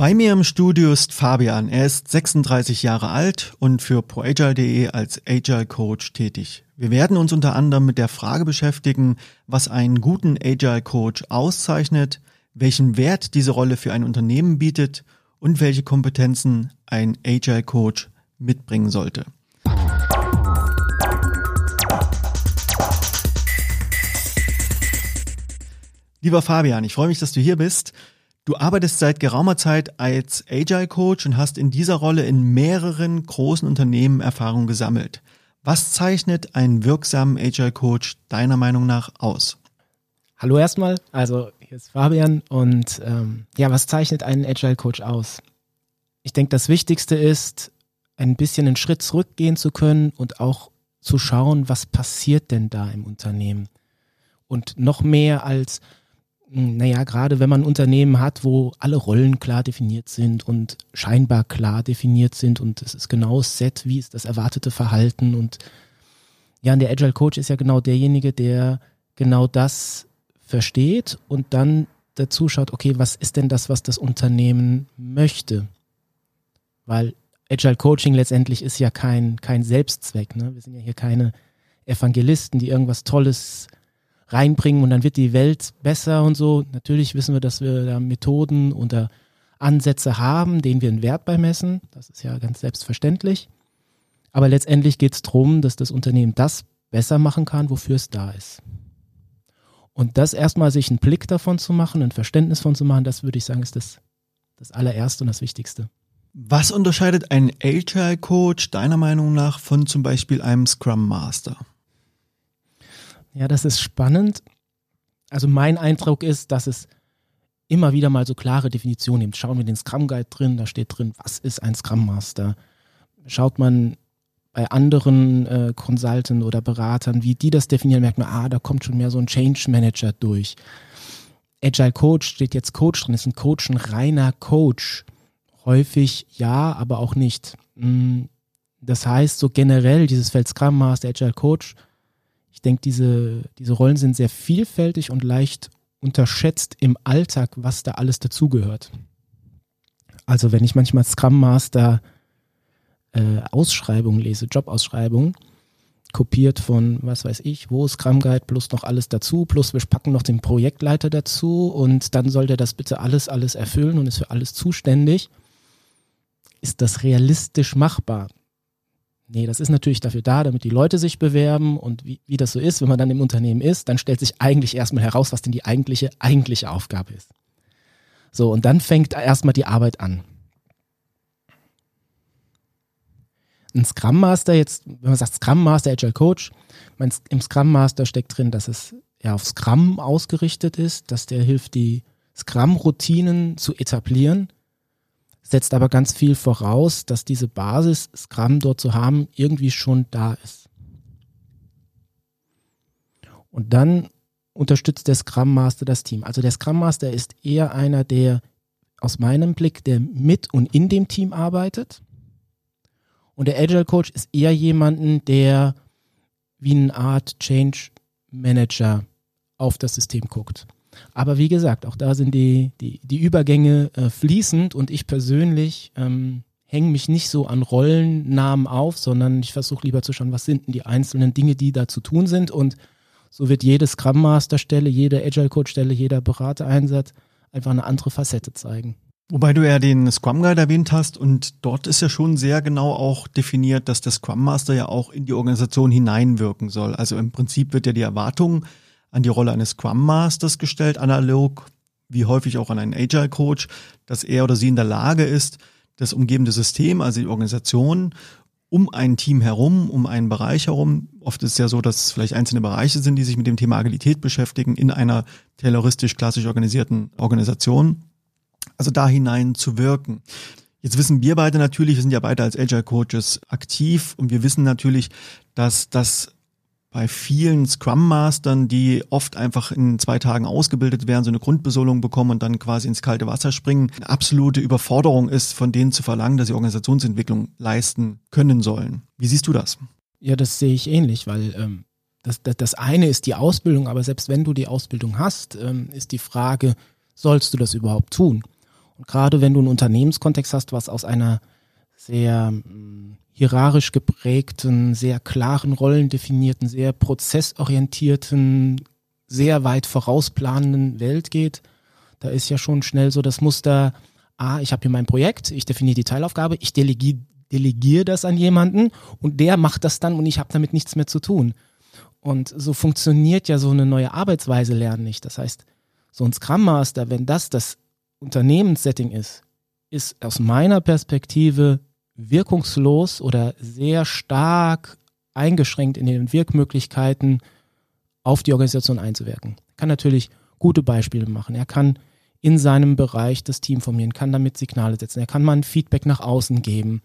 Bei mir im Studio ist Fabian. Er ist 36 Jahre alt und für ProAgile.de als Agile Coach tätig. Wir werden uns unter anderem mit der Frage beschäftigen, was einen guten Agile Coach auszeichnet, welchen Wert diese Rolle für ein Unternehmen bietet und welche Kompetenzen ein Agile Coach mitbringen sollte. Lieber Fabian, ich freue mich, dass du hier bist. Du arbeitest seit geraumer Zeit als Agile Coach und hast in dieser Rolle in mehreren großen Unternehmen Erfahrung gesammelt. Was zeichnet einen wirksamen Agile Coach deiner Meinung nach aus? Hallo erstmal, also hier ist Fabian und ähm, ja, was zeichnet einen Agile Coach aus? Ich denke, das Wichtigste ist, ein bisschen einen Schritt zurückgehen zu können und auch zu schauen, was passiert denn da im Unternehmen. Und noch mehr als, naja, gerade wenn man ein Unternehmen hat, wo alle Rollen klar definiert sind und scheinbar klar definiert sind und es ist genau Set, wie ist das erwartete Verhalten und ja, und der Agile Coach ist ja genau derjenige, der genau das versteht und dann dazu schaut, okay, was ist denn das, was das Unternehmen möchte? Weil Agile Coaching letztendlich ist ja kein, kein Selbstzweck. Ne? Wir sind ja hier keine Evangelisten, die irgendwas Tolles reinbringen und dann wird die Welt besser und so. Natürlich wissen wir, dass wir da Methoden oder Ansätze haben, denen wir einen Wert beimessen. Das ist ja ganz selbstverständlich. Aber letztendlich geht es darum, dass das Unternehmen das besser machen kann, wofür es da ist. Und das erstmal sich einen Blick davon zu machen, ein Verständnis von zu machen, das würde ich sagen, ist das, das allererste und das Wichtigste. Was unterscheidet ein Agile Coach deiner Meinung nach von zum Beispiel einem Scrum Master? Ja, das ist spannend. Also mein Eindruck ist, dass es immer wieder mal so klare Definitionen gibt. Schauen wir den Scrum Guide drin, da steht drin, was ist ein Scrum Master? Schaut man bei anderen äh, Consultants oder Beratern, wie die das definieren, merkt man, ah, da kommt schon mehr so ein Change Manager durch. Agile Coach steht jetzt Coach drin, ist ein Coach ein reiner Coach. Häufig ja, aber auch nicht. Mm, das heißt, so generell dieses Feld Scrum Master, Agile Coach, ich denke, diese, diese Rollen sind sehr vielfältig und leicht unterschätzt im Alltag, was da alles dazugehört. Also wenn ich manchmal Scrum Master äh, Ausschreibungen lese, Jobausschreibungen, kopiert von, was weiß ich, wo Scrum Guide plus noch alles dazu, plus wir packen noch den Projektleiter dazu und dann soll der das bitte alles, alles erfüllen und ist für alles zuständig. Ist das realistisch machbar? Nee, das ist natürlich dafür da, damit die Leute sich bewerben und wie, wie das so ist, wenn man dann im Unternehmen ist, dann stellt sich eigentlich erstmal heraus, was denn die eigentliche, eigentliche Aufgabe ist. So, und dann fängt erstmal die Arbeit an. Ein Scrum Master, jetzt, wenn man sagt Scrum Master, Agile Coach, mein, im Scrum Master steckt drin, dass es ja auf Scrum ausgerichtet ist, dass der hilft, die Scrum-Routinen zu etablieren, setzt aber ganz viel voraus, dass diese Basis, Scrum dort zu haben, irgendwie schon da ist. Und dann unterstützt der Scrum Master das Team. Also der Scrum Master ist eher einer, der aus meinem Blick, der mit und in dem Team arbeitet. Und der Agile Coach ist eher jemanden, der wie eine Art Change Manager auf das System guckt. Aber wie gesagt, auch da sind die, die, die Übergänge äh, fließend und ich persönlich ähm, hänge mich nicht so an Rollennamen auf, sondern ich versuche lieber zu schauen, was sind denn die einzelnen Dinge, die da zu tun sind und so wird jede Scrum Master Stelle, jede Agile Coach Stelle, jeder Beratereinsatz einfach eine andere Facette zeigen. Wobei du ja den Scrum Guide erwähnt hast und dort ist ja schon sehr genau auch definiert, dass der Scrum Master ja auch in die Organisation hineinwirken soll. Also im Prinzip wird ja die Erwartung an die Rolle eines Scrum Masters gestellt, analog wie häufig auch an einen Agile Coach, dass er oder sie in der Lage ist, das umgebende System, also die Organisation, um ein Team herum, um einen Bereich herum. Oft ist es ja so, dass es vielleicht einzelne Bereiche sind, die sich mit dem Thema Agilität beschäftigen in einer terroristisch klassisch organisierten Organisation. Also da hinein zu wirken. Jetzt wissen wir beide natürlich, wir sind ja beide als Agile Coaches aktiv und wir wissen natürlich, dass das bei vielen Scrum Mastern, die oft einfach in zwei Tagen ausgebildet werden, so eine Grundbesolung bekommen und dann quasi ins kalte Wasser springen, eine absolute Überforderung ist, von denen zu verlangen, dass sie Organisationsentwicklung leisten können sollen. Wie siehst du das? Ja, das sehe ich ähnlich, weil ähm, das, das, das eine ist die Ausbildung, aber selbst wenn du die Ausbildung hast, ähm, ist die Frage, sollst du das überhaupt tun? Und gerade wenn du einen Unternehmenskontext hast, was aus einer sehr mm, hierarchisch geprägten, sehr klaren Rollen definierten, sehr prozessorientierten, sehr weit vorausplanenden Welt geht, da ist ja schon schnell so das Muster, ah, ich habe hier mein Projekt, ich definiere die Teilaufgabe, ich delegiere delegiere das an jemanden und der macht das dann und ich habe damit nichts mehr zu tun. Und so funktioniert ja so eine neue Arbeitsweise lernen nicht. Das heißt, so ein Scrum Master, wenn das das Unternehmenssetting ist, ist aus meiner Perspektive wirkungslos oder sehr stark eingeschränkt in den Wirkmöglichkeiten auf die Organisation einzuwirken. Er kann natürlich gute Beispiele machen. Er kann in seinem Bereich das Team formieren, kann damit Signale setzen. Er kann mal ein Feedback nach außen geben.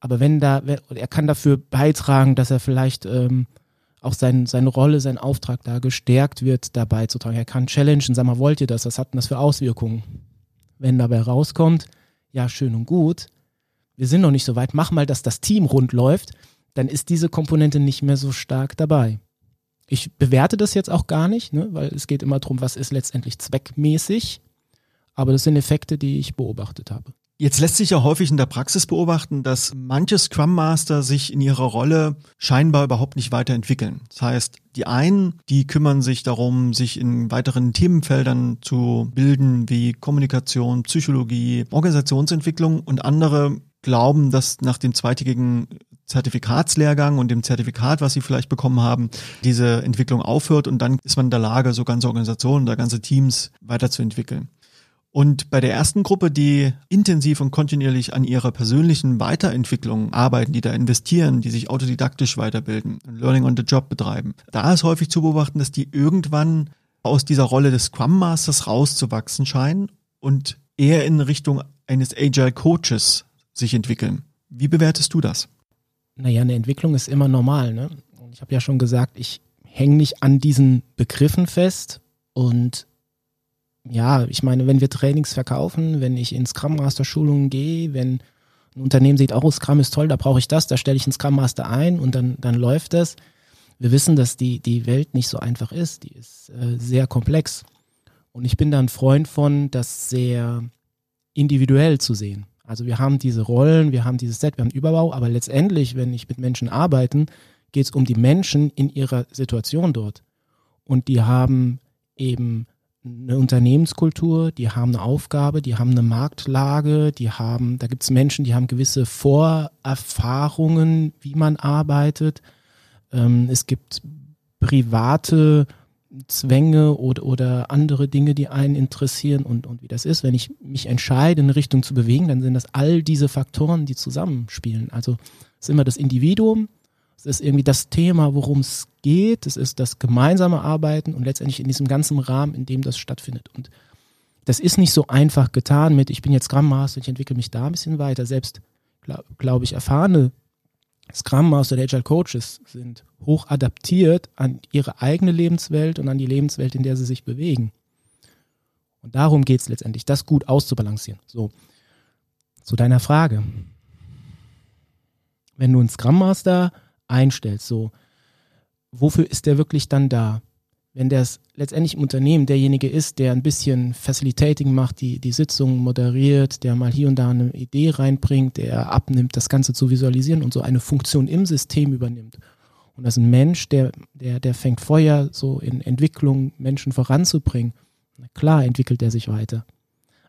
Aber wenn da, er kann dafür beitragen, dass er vielleicht ähm, auch sein, seine Rolle, sein Auftrag da gestärkt wird, dabei zu tragen. Er kann challengen, sag mal, wollt ihr das? Was hat denn das für Auswirkungen? Wenn dabei rauskommt, ja, schön und gut, wir sind noch nicht so weit, mach mal, dass das Team rund läuft, dann ist diese Komponente nicht mehr so stark dabei. Ich bewerte das jetzt auch gar nicht, ne, weil es geht immer darum, was ist letztendlich zweckmäßig. Aber das sind Effekte, die ich beobachtet habe. Jetzt lässt sich ja häufig in der Praxis beobachten, dass manche Scrum Master sich in ihrer Rolle scheinbar überhaupt nicht weiterentwickeln. Das heißt, die einen, die kümmern sich darum, sich in weiteren Themenfeldern zu bilden, wie Kommunikation, Psychologie, Organisationsentwicklung und andere glauben, dass nach dem zweitägigen Zertifikatslehrgang und dem Zertifikat, was sie vielleicht bekommen haben, diese Entwicklung aufhört und dann ist man in der Lage, so ganze Organisationen oder ganze Teams weiterzuentwickeln. Und bei der ersten Gruppe, die intensiv und kontinuierlich an ihrer persönlichen Weiterentwicklung arbeiten, die da investieren, die sich autodidaktisch weiterbilden, Learning on the Job betreiben, da ist häufig zu beobachten, dass die irgendwann aus dieser Rolle des Scrum Masters rauszuwachsen scheinen und eher in Richtung eines Agile Coaches sich entwickeln. Wie bewertest du das? Naja, eine Entwicklung ist immer normal. Ne? Ich habe ja schon gesagt, ich hänge nicht an diesen Begriffen fest und ja, ich meine, wenn wir Trainings verkaufen, wenn ich in Scrum Master Schulungen gehe, wenn ein Unternehmen sieht, oh, Scrum ist toll, da brauche ich das, da stelle ich einen Scrum Master ein und dann, dann läuft das. Wir wissen, dass die, die Welt nicht so einfach ist, die ist äh, sehr komplex. Und ich bin da ein Freund von, das sehr individuell zu sehen. Also wir haben diese Rollen, wir haben dieses Set, wir haben Überbau, aber letztendlich, wenn ich mit Menschen arbeite, geht es um die Menschen in ihrer Situation dort. Und die haben eben eine Unternehmenskultur, die haben eine Aufgabe, die haben eine Marktlage, die haben, da gibt es Menschen, die haben gewisse Vorerfahrungen, wie man arbeitet. Ähm, es gibt private Zwänge oder, oder andere Dinge, die einen interessieren und, und wie das ist. Wenn ich mich entscheide, in eine Richtung zu bewegen, dann sind das all diese Faktoren, die zusammenspielen. Also es ist immer das Individuum, es ist irgendwie das Thema, worum es geht. Es ist das gemeinsame Arbeiten und letztendlich in diesem ganzen Rahmen, in dem das stattfindet. Und das ist nicht so einfach getan mit, ich bin jetzt Scrum Master, ich entwickle mich da ein bisschen weiter. Selbst, glaube glaub ich, erfahrene Scrum Master oder Agile Coaches sind hoch adaptiert an ihre eigene Lebenswelt und an die Lebenswelt, in der sie sich bewegen. Und darum geht es letztendlich, das gut auszubalancieren. So, zu deiner Frage. Wenn du einen Scrum Master einstellst. So, wofür ist der wirklich dann da? Wenn der letztendlich im Unternehmen derjenige ist, der ein bisschen Facilitating macht, die, die Sitzung moderiert, der mal hier und da eine Idee reinbringt, der abnimmt, das Ganze zu visualisieren und so eine Funktion im System übernimmt. Und das ist ein Mensch, der, der, der fängt Feuer so in Entwicklung, Menschen voranzubringen. Na klar entwickelt er sich weiter.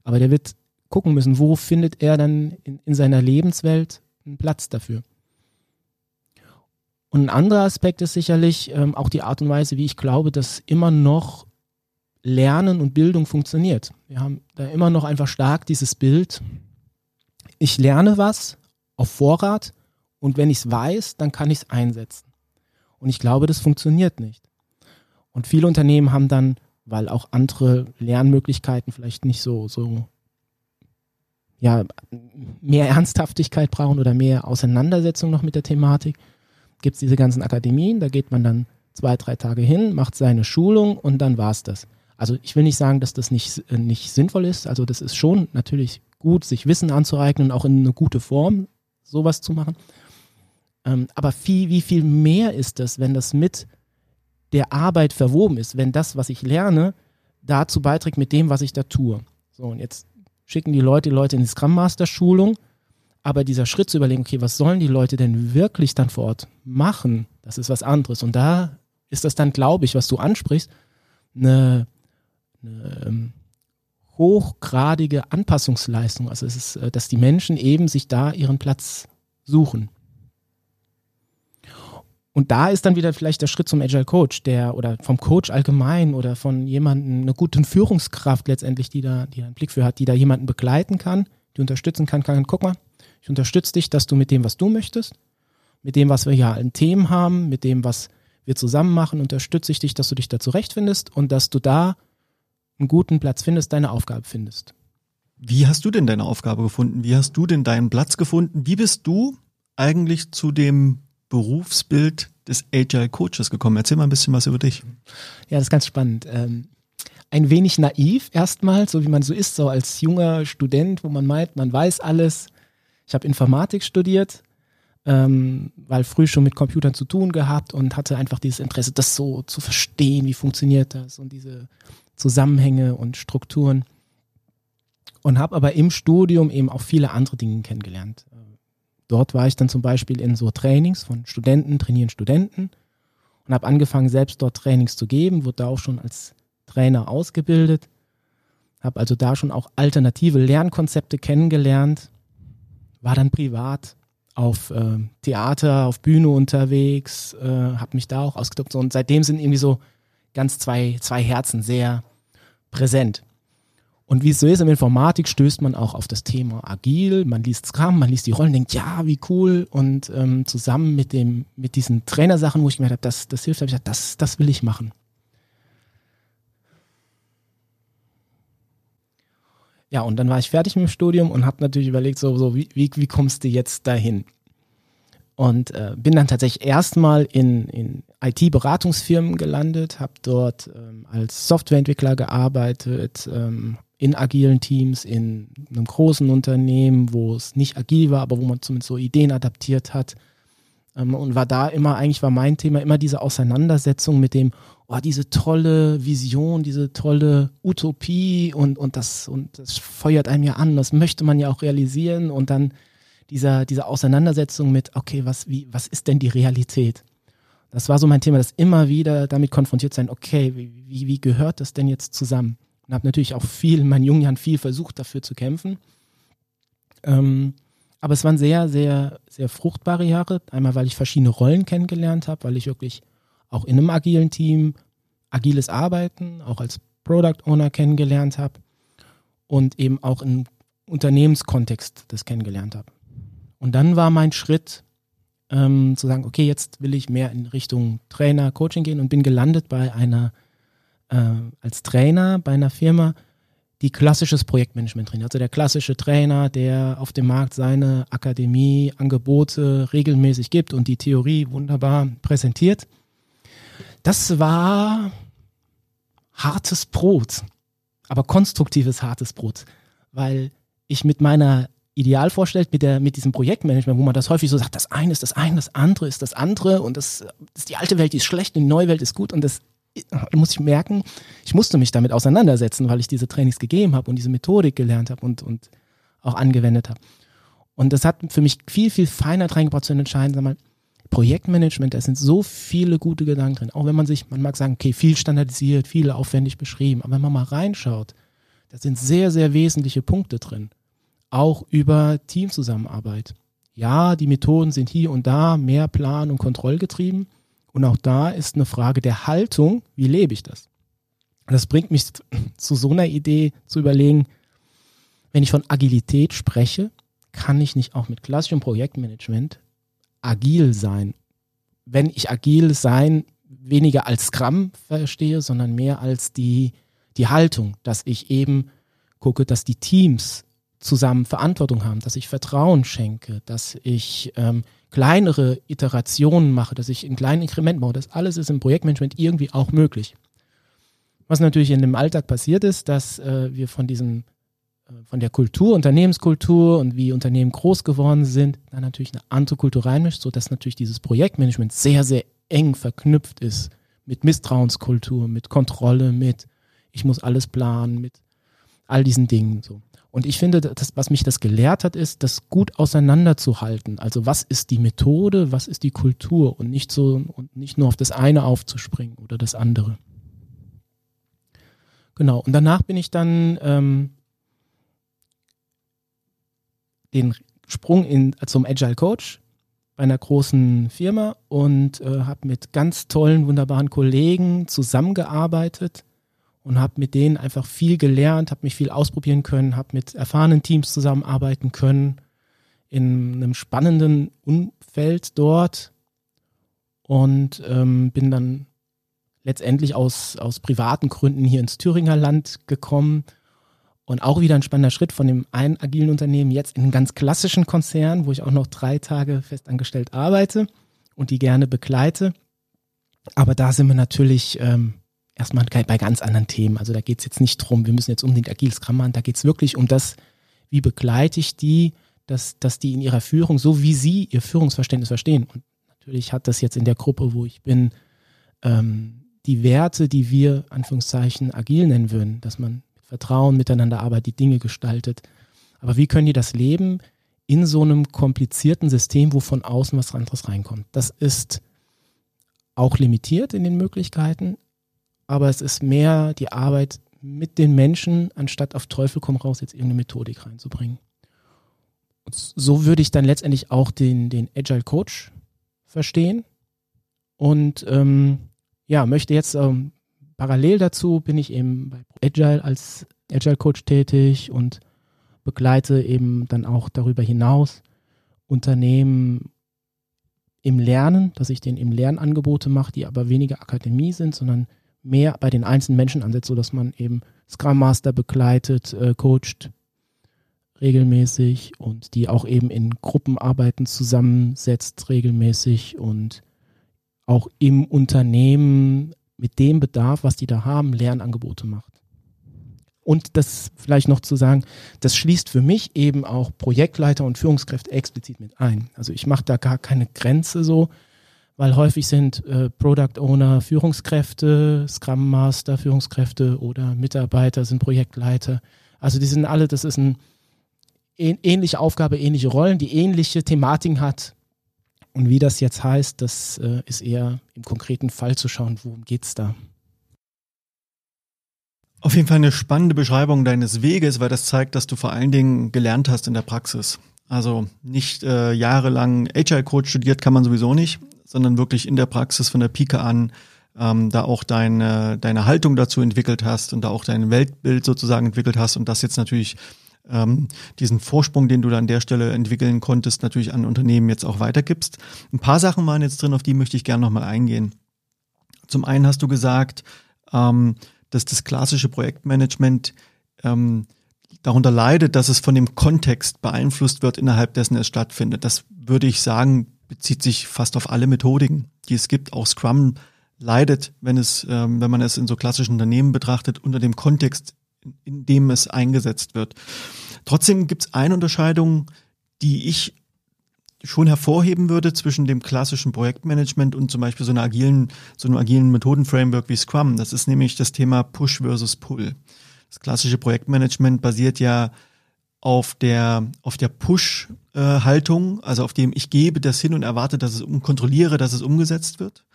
Aber der wird gucken müssen, wo findet er dann in, in seiner Lebenswelt einen Platz dafür. Und ein anderer Aspekt ist sicherlich ähm, auch die Art und Weise, wie ich glaube, dass immer noch Lernen und Bildung funktioniert. Wir haben da immer noch einfach stark dieses Bild, ich lerne was auf Vorrat und wenn ich es weiß, dann kann ich es einsetzen. Und ich glaube, das funktioniert nicht. Und viele Unternehmen haben dann, weil auch andere Lernmöglichkeiten vielleicht nicht so, so ja, mehr Ernsthaftigkeit brauchen oder mehr Auseinandersetzung noch mit der Thematik, gibt es diese ganzen Akademien, da geht man dann zwei, drei Tage hin, macht seine Schulung und dann war es das. Also ich will nicht sagen, dass das nicht, äh, nicht sinnvoll ist. Also das ist schon natürlich gut, sich Wissen anzueignen auch in eine gute Form sowas zu machen. Ähm, aber viel, wie viel mehr ist das, wenn das mit der Arbeit verwoben ist, wenn das, was ich lerne, dazu beiträgt mit dem, was ich da tue. So, und jetzt schicken die Leute die Leute in die Scrum Master Schulung, aber dieser Schritt zu überlegen, okay, was sollen die Leute denn wirklich dann vor Ort machen, das ist was anderes. Und da ist das dann, glaube ich, was du ansprichst, eine, eine ähm, hochgradige Anpassungsleistung. Also es ist, äh, dass die Menschen eben sich da ihren Platz suchen. Und da ist dann wieder vielleicht der Schritt zum Agile Coach, der oder vom Coach allgemein oder von jemandem, eine gute Führungskraft letztendlich, die da, die da einen Blick für hat, die da jemanden begleiten kann, die unterstützen kann, kann, guck mal, ich unterstütze dich, dass du mit dem, was du möchtest, mit dem, was wir hier an Themen haben, mit dem, was wir zusammen machen, unterstütze ich dich, dass du dich da zurechtfindest und dass du da einen guten Platz findest, deine Aufgabe findest. Wie hast du denn deine Aufgabe gefunden? Wie hast du denn deinen Platz gefunden? Wie bist du eigentlich zu dem Berufsbild des Agile Coaches gekommen? Erzähl mal ein bisschen was über dich. Ja, das ist ganz spannend. Ähm, ein wenig naiv erstmal, so wie man so ist, so als junger Student, wo man meint, man weiß alles. Ich habe Informatik studiert, ähm, weil früh schon mit Computern zu tun gehabt und hatte einfach dieses Interesse, das so zu verstehen, wie funktioniert das und diese Zusammenhänge und Strukturen. Und habe aber im Studium eben auch viele andere Dinge kennengelernt. Dort war ich dann zum Beispiel in so Trainings von Studenten, trainieren Studenten und habe angefangen, selbst dort Trainings zu geben, wurde da auch schon als Trainer ausgebildet, habe also da schon auch alternative Lernkonzepte kennengelernt, war dann privat auf äh, Theater, auf Bühne unterwegs, äh, habe mich da auch ausgetobt und seitdem sind irgendwie so ganz zwei, zwei Herzen sehr präsent. Und wie es so ist, im Informatik stößt man auch auf das Thema agil, man liest Scrum, man liest die Rollen, denkt, ja, wie cool. Und ähm, zusammen mit dem, mit diesen Trainersachen, wo ich gemerkt habe, das, das hilft, habe ich gesagt, das, das will ich machen. Ja, und dann war ich fertig mit dem Studium und habe natürlich überlegt, so, so wie, wie, wie kommst du jetzt dahin? Und äh, bin dann tatsächlich erstmal in, in IT-Beratungsfirmen gelandet, habe dort ähm, als Softwareentwickler gearbeitet, ähm, in agilen Teams, in einem großen Unternehmen, wo es nicht agil war, aber wo man zumindest so Ideen adaptiert hat. Ähm, und war da immer, eigentlich war mein Thema immer diese Auseinandersetzung mit dem, oh, diese tolle Vision, diese tolle Utopie und, und das, und das feuert einem ja an, das möchte man ja auch realisieren und dann dieser, diese Auseinandersetzung mit, okay, was, wie, was ist denn die Realität? Das war so mein Thema, das immer wieder damit konfrontiert sein, okay, wie, wie gehört das denn jetzt zusammen? Und habe natürlich auch viel, in meinen jungen Jahren viel versucht, dafür zu kämpfen. Ähm, aber es waren sehr, sehr, sehr fruchtbare Jahre. Einmal, weil ich verschiedene Rollen kennengelernt habe, weil ich wirklich auch in einem agilen Team agiles Arbeiten, auch als Product Owner kennengelernt habe und eben auch im Unternehmenskontext das kennengelernt habe. Und dann war mein Schritt ähm, zu sagen, okay, jetzt will ich mehr in Richtung Trainer, Coaching gehen und bin gelandet bei einer äh, als Trainer bei einer Firma, die klassisches Projektmanagement trainiert. Also der klassische Trainer, der auf dem Markt seine Akademie, Angebote regelmäßig gibt und die Theorie wunderbar präsentiert. Das war hartes Brot, aber konstruktives hartes Brot, weil ich mit meiner Ideal vorstellt mit, der, mit diesem Projektmanagement, wo man das häufig so sagt, das eine ist das eine, das andere ist das andere und das, das ist die alte Welt, die ist schlecht und die neue Welt ist gut und das muss ich merken, ich musste mich damit auseinandersetzen, weil ich diese Trainings gegeben habe und diese Methodik gelernt habe und, und auch angewendet habe. Und das hat für mich viel, viel Feinheit reingebracht zu entscheiden, sag mal, Projektmanagement, da sind so viele gute Gedanken drin. Auch wenn man sich, man mag sagen, okay, viel standardisiert, viel aufwendig beschrieben, aber wenn man mal reinschaut, da sind sehr, sehr wesentliche Punkte drin. Auch über Teamzusammenarbeit. Ja, die Methoden sind hier und da mehr plan- und kontrollgetrieben, und auch da ist eine Frage der Haltung, wie lebe ich das? Das bringt mich zu so einer Idee zu überlegen, wenn ich von Agilität spreche, kann ich nicht auch mit klassischem Projektmanagement agil sein? Wenn ich agil sein weniger als Scrum verstehe, sondern mehr als die, die Haltung, dass ich eben gucke, dass die Teams zusammen Verantwortung haben, dass ich Vertrauen schenke, dass ich ähm, kleinere Iterationen mache, dass ich in kleinen Inkrementen baue, das alles ist im Projektmanagement irgendwie auch möglich. Was natürlich in dem Alltag passiert ist, dass äh, wir von diesem, äh, von der Kultur, Unternehmenskultur und wie Unternehmen groß geworden sind, dann natürlich eine andere Kultur reinmischt, sodass natürlich dieses Projektmanagement sehr, sehr eng verknüpft ist mit Misstrauenskultur, mit Kontrolle, mit ich muss alles planen, mit all diesen Dingen so. Und ich finde, das, was mich das gelehrt hat, ist, das gut auseinanderzuhalten. Also was ist die Methode, was ist die Kultur und nicht so und nicht nur auf das eine aufzuspringen oder das andere. Genau. Und danach bin ich dann ähm, den Sprung in, zum Agile Coach bei einer großen Firma und äh, habe mit ganz tollen, wunderbaren Kollegen zusammengearbeitet und habe mit denen einfach viel gelernt, habe mich viel ausprobieren können, habe mit erfahrenen Teams zusammenarbeiten können in einem spannenden Umfeld dort und ähm, bin dann letztendlich aus, aus privaten Gründen hier ins Thüringer Land gekommen und auch wieder ein spannender Schritt von dem einen agilen Unternehmen jetzt in einen ganz klassischen Konzern, wo ich auch noch drei Tage festangestellt arbeite und die gerne begleite. Aber da sind wir natürlich ähm, erstmal bei ganz anderen Themen. Also da geht es jetzt nicht drum, wir müssen jetzt unbedingt agil Scrum machen. Da geht es wirklich um das, wie begleite ich die, dass, dass die in ihrer Führung, so wie sie ihr Führungsverständnis verstehen. Und natürlich hat das jetzt in der Gruppe, wo ich bin, ähm, die Werte, die wir Anführungszeichen agil nennen würden, dass man Vertrauen, miteinander arbeitet, die Dinge gestaltet. Aber wie können die das leben in so einem komplizierten System, wo von außen was anderes reinkommt? Das ist auch limitiert in den Möglichkeiten, aber es ist mehr die Arbeit mit den Menschen, anstatt auf Teufel komm raus, jetzt irgendeine Methodik reinzubringen. Und so würde ich dann letztendlich auch den, den Agile Coach verstehen und ähm, ja, möchte jetzt ähm, parallel dazu bin ich eben bei Agile als Agile Coach tätig und begleite eben dann auch darüber hinaus Unternehmen im Lernen, dass ich denen eben Lernangebote mache, die aber weniger Akademie sind, sondern mehr bei den einzelnen Menschen ansetzt, sodass man eben Scrum Master begleitet, äh, coacht regelmäßig und die auch eben in Gruppenarbeiten zusammensetzt regelmäßig und auch im Unternehmen mit dem Bedarf, was die da haben, Lernangebote macht. Und das vielleicht noch zu sagen, das schließt für mich eben auch Projektleiter und Führungskräfte explizit mit ein. Also ich mache da gar keine Grenze so, weil häufig sind äh, Product Owner Führungskräfte, Scrum Master Führungskräfte oder Mitarbeiter sind Projektleiter. Also die sind alle, das ist eine ähnliche Aufgabe, ähnliche Rollen, die ähnliche Thematiken hat, und wie das jetzt heißt, das äh, ist eher im konkreten Fall zu schauen, worum geht es da. Auf jeden Fall eine spannende Beschreibung deines Weges, weil das zeigt, dass du vor allen Dingen gelernt hast in der Praxis. Also nicht äh, jahrelang Agile Coach studiert kann man sowieso nicht, sondern wirklich in der Praxis von der Pike an ähm, da auch deine, deine Haltung dazu entwickelt hast und da auch dein Weltbild sozusagen entwickelt hast und das jetzt natürlich ähm, diesen Vorsprung, den du da an der Stelle entwickeln konntest, natürlich an Unternehmen jetzt auch weitergibst. Ein paar Sachen waren jetzt drin, auf die möchte ich gerne nochmal eingehen. Zum einen hast du gesagt, ähm, dass das klassische Projektmanagement ähm, darunter leidet, dass es von dem Kontext beeinflusst wird, innerhalb dessen es stattfindet. Das würde ich sagen, bezieht sich fast auf alle Methodiken, die es gibt. Auch Scrum leidet, wenn es, ähm, wenn man es in so klassischen Unternehmen betrachtet, unter dem Kontext, in dem es eingesetzt wird. Trotzdem gibt es eine Unterscheidung, die ich schon hervorheben würde zwischen dem klassischen Projektmanagement und zum Beispiel so einer agilen, so einem agilen Methodenframework wie Scrum. Das ist nämlich das Thema Push versus Pull. Das klassische Projektmanagement basiert ja auf der, auf der Push-Haltung, also auf dem ich gebe das hin und erwarte, dass es um, kontrolliere, dass es umgesetzt wird.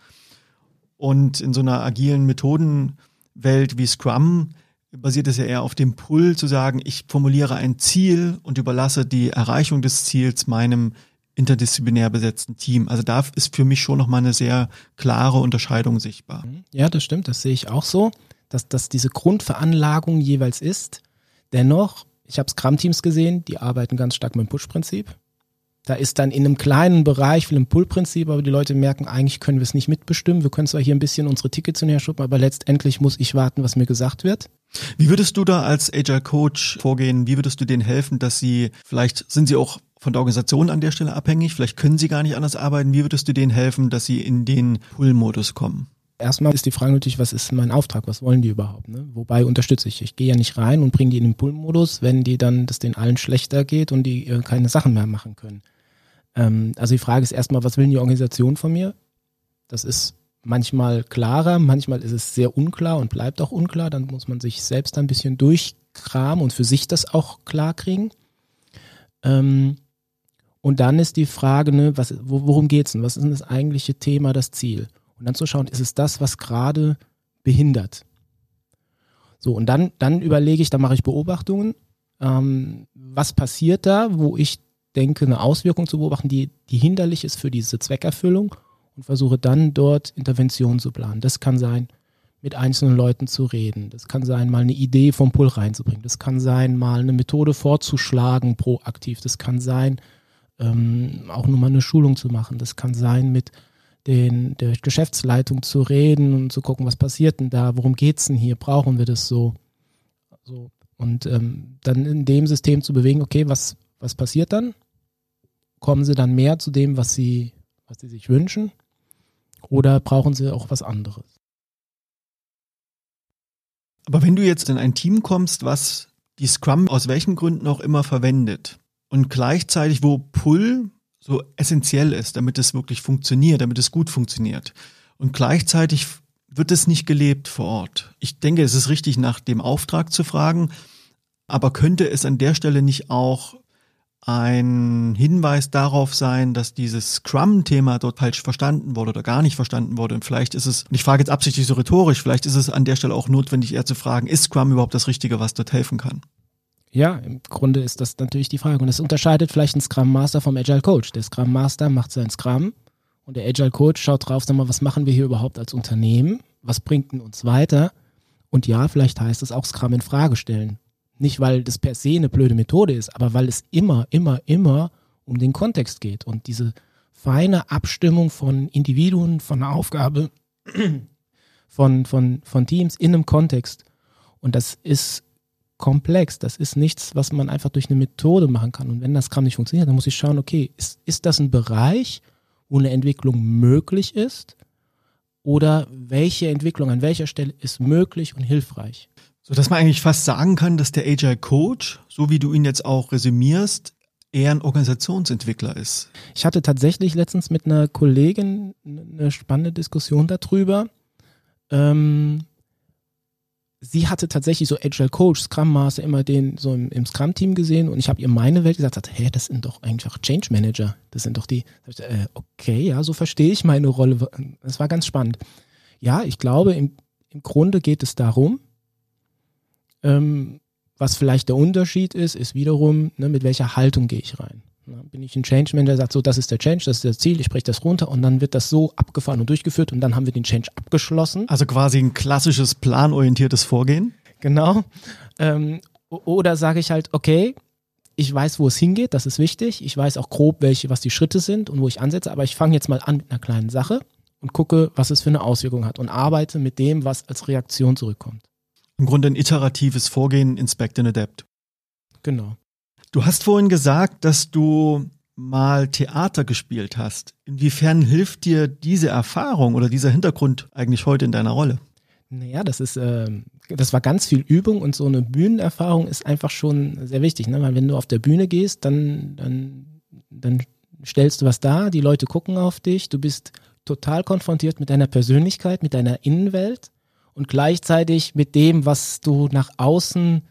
Und in so einer agilen Methodenwelt wie Scrum basiert es ja eher auf dem Pull zu sagen, ich formuliere ein Ziel und überlasse die Erreichung des Ziels meinem interdisziplinär besetzten Team. Also da ist für mich schon nochmal eine sehr klare Unterscheidung sichtbar. Mhm. Ja, das stimmt, das sehe ich auch so, dass das diese Grundveranlagung jeweils ist. Dennoch, ich habe Scrum-Teams gesehen, die arbeiten ganz stark mit dem Push-Prinzip. Da ist dann in einem kleinen Bereich viel im Pull-Prinzip, aber die Leute merken, eigentlich können wir es nicht mitbestimmen. Wir können zwar hier ein bisschen unsere Tickets näher schuppen, aber letztendlich muss ich warten, was mir gesagt wird. Wie würdest du da als Agile Coach vorgehen? Wie würdest du denen helfen, dass sie, vielleicht sind sie auch von der Organisation an der Stelle abhängig, vielleicht können sie gar nicht anders arbeiten. Wie würdest du denen helfen, dass sie in den Pull-Modus kommen? Erstmal ist die Frage natürlich, was ist mein Auftrag? Was wollen die überhaupt? Ne? Wobei unterstütze ich. Ich gehe ja nicht rein und bringe die in den Pull-Modus, wenn die dann, dass denen allen schlechter geht und die äh, keine Sachen mehr machen können. Ähm, also die Frage ist erstmal, was will die Organisation von mir? Das ist manchmal klarer, manchmal ist es sehr unklar und bleibt auch unklar. Dann muss man sich selbst ein bisschen durch Kram und für sich das auch klar kriegen. Ähm, und dann ist die Frage, ne, was, worum geht's denn? Was ist denn das eigentliche Thema, das Ziel? Und dann zu schauen, ist es das, was gerade behindert? So, und dann, dann überlege ich, dann mache ich Beobachtungen, ähm, was passiert da, wo ich denke, eine Auswirkung zu beobachten, die, die hinderlich ist für diese Zweckerfüllung und versuche dann dort Interventionen zu planen. Das kann sein, mit einzelnen Leuten zu reden. Das kann sein, mal eine Idee vom Pull reinzubringen. Das kann sein, mal eine Methode vorzuschlagen, proaktiv. Das kann sein, ähm, auch nur mal eine Schulung zu machen. Das kann sein, mit den, der Geschäftsleitung zu reden und zu gucken, was passiert denn da, worum geht es denn hier, brauchen wir das so. so. Und ähm, dann in dem System zu bewegen, okay, was, was passiert dann? Kommen sie dann mehr zu dem, was sie, was sie sich wünschen? Oder brauchen sie auch was anderes? Aber wenn du jetzt in ein Team kommst, was die Scrum aus welchen Gründen auch immer verwendet und gleichzeitig, wo Pull so essentiell ist, damit es wirklich funktioniert, damit es gut funktioniert. Und gleichzeitig wird es nicht gelebt vor Ort. Ich denke, es ist richtig, nach dem Auftrag zu fragen, aber könnte es an der Stelle nicht auch ein Hinweis darauf sein, dass dieses Scrum-Thema dort falsch verstanden wurde oder gar nicht verstanden wurde. Und vielleicht ist es, und ich frage jetzt absichtlich so rhetorisch, vielleicht ist es an der Stelle auch notwendig, eher zu fragen, ist Scrum überhaupt das Richtige, was dort helfen kann? Ja, im Grunde ist das natürlich die Frage. Und das unterscheidet vielleicht einen Scrum Master vom Agile Coach. Der Scrum Master macht sein Scrum und der Agile Coach schaut drauf, sag mal, was machen wir hier überhaupt als Unternehmen? Was bringt denn uns weiter? Und ja, vielleicht heißt es auch Scrum in Frage stellen. Nicht, weil das per se eine blöde Methode ist, aber weil es immer, immer, immer um den Kontext geht und diese feine Abstimmung von Individuen, von einer Aufgabe, von, von, von Teams in einem Kontext. Und das ist komplex. Das ist nichts, was man einfach durch eine Methode machen kann. Und wenn das Kram nicht funktioniert, dann muss ich schauen, okay, ist, ist das ein Bereich, wo eine Entwicklung möglich ist? Oder welche Entwicklung an welcher Stelle ist möglich und hilfreich? So dass man eigentlich fast sagen kann, dass der Agile Coach, so wie du ihn jetzt auch resümierst, eher ein Organisationsentwickler ist. Ich hatte tatsächlich letztens mit einer Kollegin eine spannende Diskussion darüber. Ähm, sie hatte tatsächlich so Agile Coach, Scrum Master immer den so im, im Scrum-Team gesehen und ich habe ihr meine Welt gesagt, hä, das sind doch einfach Change Manager. Das sind doch die, äh, okay, ja, so verstehe ich meine Rolle. Das war ganz spannend. Ja, ich glaube, im, im Grunde geht es darum, ähm, was vielleicht der Unterschied ist, ist wiederum, ne, mit welcher Haltung gehe ich rein. Bin ich ein Change Manager, der sagt so, das ist der Change, das ist das Ziel, ich spreche das runter und dann wird das so abgefahren und durchgeführt und dann haben wir den Change abgeschlossen. Also quasi ein klassisches planorientiertes Vorgehen. Genau. Ähm, oder sage ich halt, okay, ich weiß, wo es hingeht, das ist wichtig. Ich weiß auch grob, welche, was die Schritte sind und wo ich ansetze, aber ich fange jetzt mal an mit einer kleinen Sache und gucke, was es für eine Auswirkung hat und arbeite mit dem, was als Reaktion zurückkommt. Im Grunde ein iteratives Vorgehen, Inspect and Adapt. Genau. Du hast vorhin gesagt, dass du mal Theater gespielt hast. Inwiefern hilft dir diese Erfahrung oder dieser Hintergrund eigentlich heute in deiner Rolle? Naja, das ist, äh, das war ganz viel Übung und so eine Bühnenerfahrung ist einfach schon sehr wichtig, ne? Weil wenn du auf der Bühne gehst, dann, dann, dann stellst du was dar, die Leute gucken auf dich, du bist total konfrontiert mit deiner Persönlichkeit, mit deiner Innenwelt und gleichzeitig mit dem, was du nach außen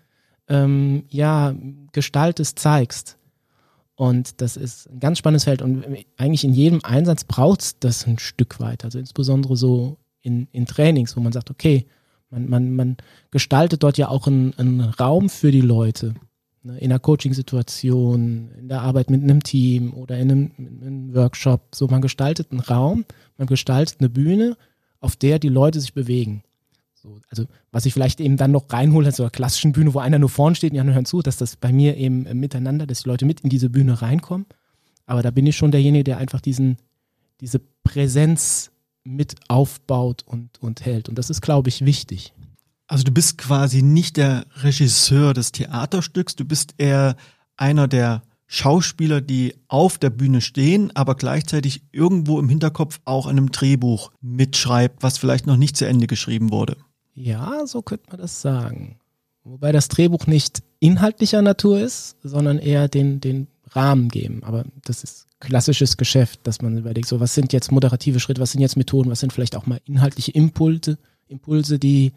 ähm, ja gestaltest, zeigst. Und das ist ein ganz spannendes Feld. Und eigentlich in jedem Einsatz braucht es das ein Stück weit. Also insbesondere so in, in Trainings, wo man sagt, okay, man, man, man gestaltet dort ja auch einen, einen Raum für die Leute. Ne, in einer Coaching-Situation, in der Arbeit mit einem Team oder in einem, in einem Workshop. So, man gestaltet einen Raum, man gestaltet eine Bühne, auf der die Leute sich bewegen. So, also was ich vielleicht eben dann noch reinhole, in so einer klassischen Bühne, wo einer nur vorne steht und die anderen hören zu, dass das bei mir eben äh, miteinander, dass die Leute mit in diese Bühne reinkommen. Aber da bin ich schon derjenige, der einfach diesen, diese Präsenz mit aufbaut und, und hält. Und das ist, glaube ich, wichtig. Also du bist quasi nicht der Regisseur des Theaterstücks, du bist eher einer der Schauspieler, die auf der Bühne stehen, aber gleichzeitig irgendwo im Hinterkopf auch an einem Drehbuch mitschreibt, was vielleicht noch nicht zu Ende geschrieben wurde. Ja, so könnte man das sagen. Wobei das Drehbuch nicht inhaltlicher Natur ist, sondern eher den, den Rahmen geben. Aber das ist klassisches Geschäft, dass man überlegt, so was sind jetzt moderative Schritte, was sind jetzt Methoden, was sind vielleicht auch mal inhaltliche Impulse, Impulse, die,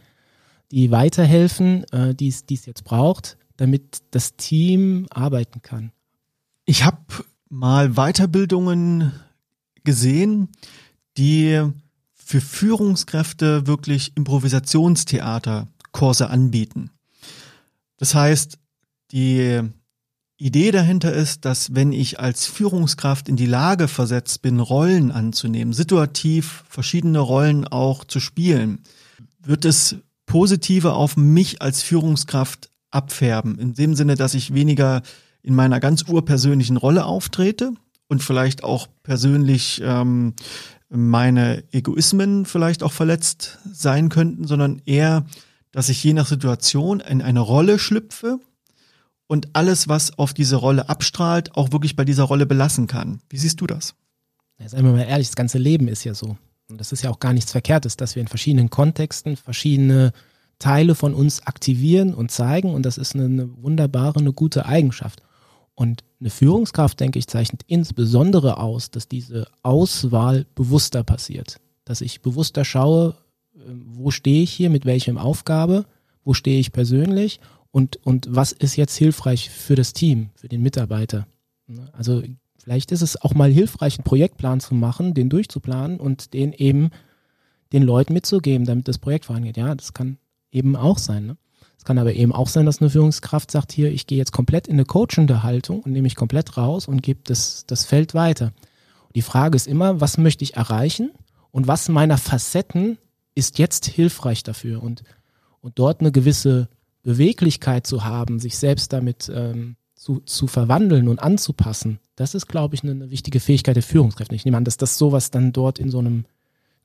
die weiterhelfen, äh, die es jetzt braucht, damit das Team arbeiten kann. Ich habe mal Weiterbildungen gesehen, die für Führungskräfte wirklich Improvisationstheaterkurse anbieten. Das heißt, die Idee dahinter ist, dass wenn ich als Führungskraft in die Lage versetzt bin, Rollen anzunehmen, situativ verschiedene Rollen auch zu spielen, wird es positive auf mich als Führungskraft abfärben. In dem Sinne, dass ich weniger in meiner ganz urpersönlichen Rolle auftrete und vielleicht auch persönlich ähm, meine Egoismen vielleicht auch verletzt sein könnten, sondern eher, dass ich je nach Situation in eine Rolle schlüpfe und alles, was auf diese Rolle abstrahlt, auch wirklich bei dieser Rolle belassen kann. Wie siehst du das? Jetzt einmal mal ehrlich, das ganze Leben ist ja so. Und das ist ja auch gar nichts Verkehrtes, dass wir in verschiedenen Kontexten verschiedene Teile von uns aktivieren und zeigen. Und das ist eine wunderbare, eine gute Eigenschaft. Und eine Führungskraft, denke ich, zeichnet insbesondere aus, dass diese Auswahl bewusster passiert. Dass ich bewusster schaue, ähm, wo stehe ich hier, mit welchem Aufgabe, wo stehe ich persönlich und, und was ist jetzt hilfreich für das Team, für den Mitarbeiter. Also vielleicht ist es auch mal hilfreich, einen Projektplan zu machen, den durchzuplanen und den eben den Leuten mitzugeben, damit das Projekt vorangeht. Ja, das kann eben auch sein. Ne? Es kann aber eben auch sein, dass eine Führungskraft sagt, hier, ich gehe jetzt komplett in eine coachende Haltung und nehme mich komplett raus und gebe das, das Feld weiter. Die Frage ist immer, was möchte ich erreichen und was meiner Facetten ist jetzt hilfreich dafür und, und dort eine gewisse Beweglichkeit zu haben, sich selbst damit ähm, zu, zu verwandeln und anzupassen, das ist, glaube ich, eine, eine wichtige Fähigkeit der Führungskräfte. Ich nehme an, dass das sowas dann dort in so einem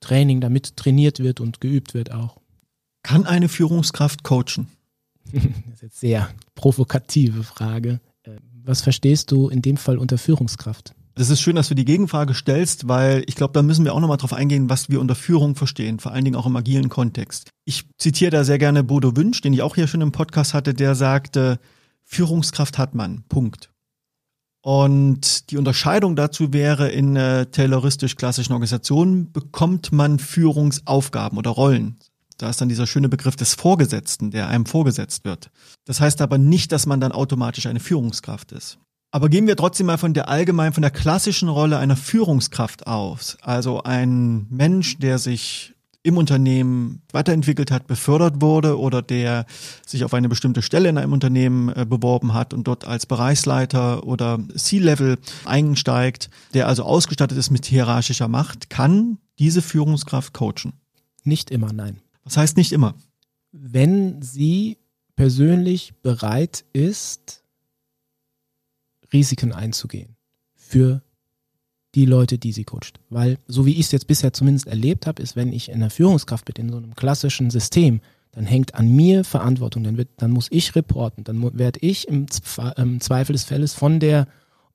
Training damit trainiert wird und geübt wird auch. Kann eine Führungskraft coachen? Das ist jetzt sehr provokative Frage. Äh, was verstehst du in dem Fall unter Führungskraft? Das ist schön, dass du die Gegenfrage stellst, weil ich glaube, da müssen wir auch nochmal drauf eingehen, was wir unter Führung verstehen, vor allen Dingen auch im agilen Kontext. Ich zitiere da sehr gerne Bodo Wünsch, den ich auch hier schon im Podcast hatte, der sagte, Führungskraft hat man, Punkt. Und die Unterscheidung dazu wäre, in äh, tayloristisch klassischen Organisationen bekommt man Führungsaufgaben oder Rollen. Da ist dann dieser schöne Begriff des Vorgesetzten, der einem vorgesetzt wird. Das heißt aber nicht, dass man dann automatisch eine Führungskraft ist. Aber gehen wir trotzdem mal von der allgemein, von der klassischen Rolle einer Führungskraft aus. Also ein Mensch, der sich im Unternehmen weiterentwickelt hat, befördert wurde oder der sich auf eine bestimmte Stelle in einem Unternehmen äh, beworben hat und dort als Bereichsleiter oder C-Level einsteigt, der also ausgestattet ist mit hierarchischer Macht, kann diese Führungskraft coachen. Nicht immer, nein. Was heißt nicht immer? Wenn sie persönlich bereit ist, Risiken einzugehen für die Leute, die sie coacht. Weil, so wie ich es jetzt bisher zumindest erlebt habe, ist, wenn ich in der Führungskraft bin, in so einem klassischen System, dann hängt an mir Verantwortung, dann, wird, dann muss ich reporten, dann werde ich im, im, Zweifel des Fälles von der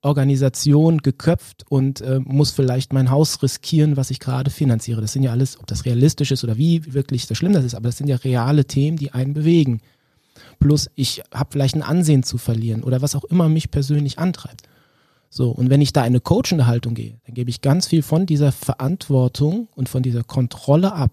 Organisation geköpft und äh, muss vielleicht mein Haus riskieren, was ich gerade finanziere. Das sind ja alles, ob das realistisch ist oder wie wirklich so schlimm das ist, aber das sind ja reale Themen, die einen bewegen. Plus ich habe vielleicht ein Ansehen zu verlieren oder was auch immer mich persönlich antreibt. So, und wenn ich da in eine coachende Haltung gehe, dann gebe ich ganz viel von dieser Verantwortung und von dieser Kontrolle ab.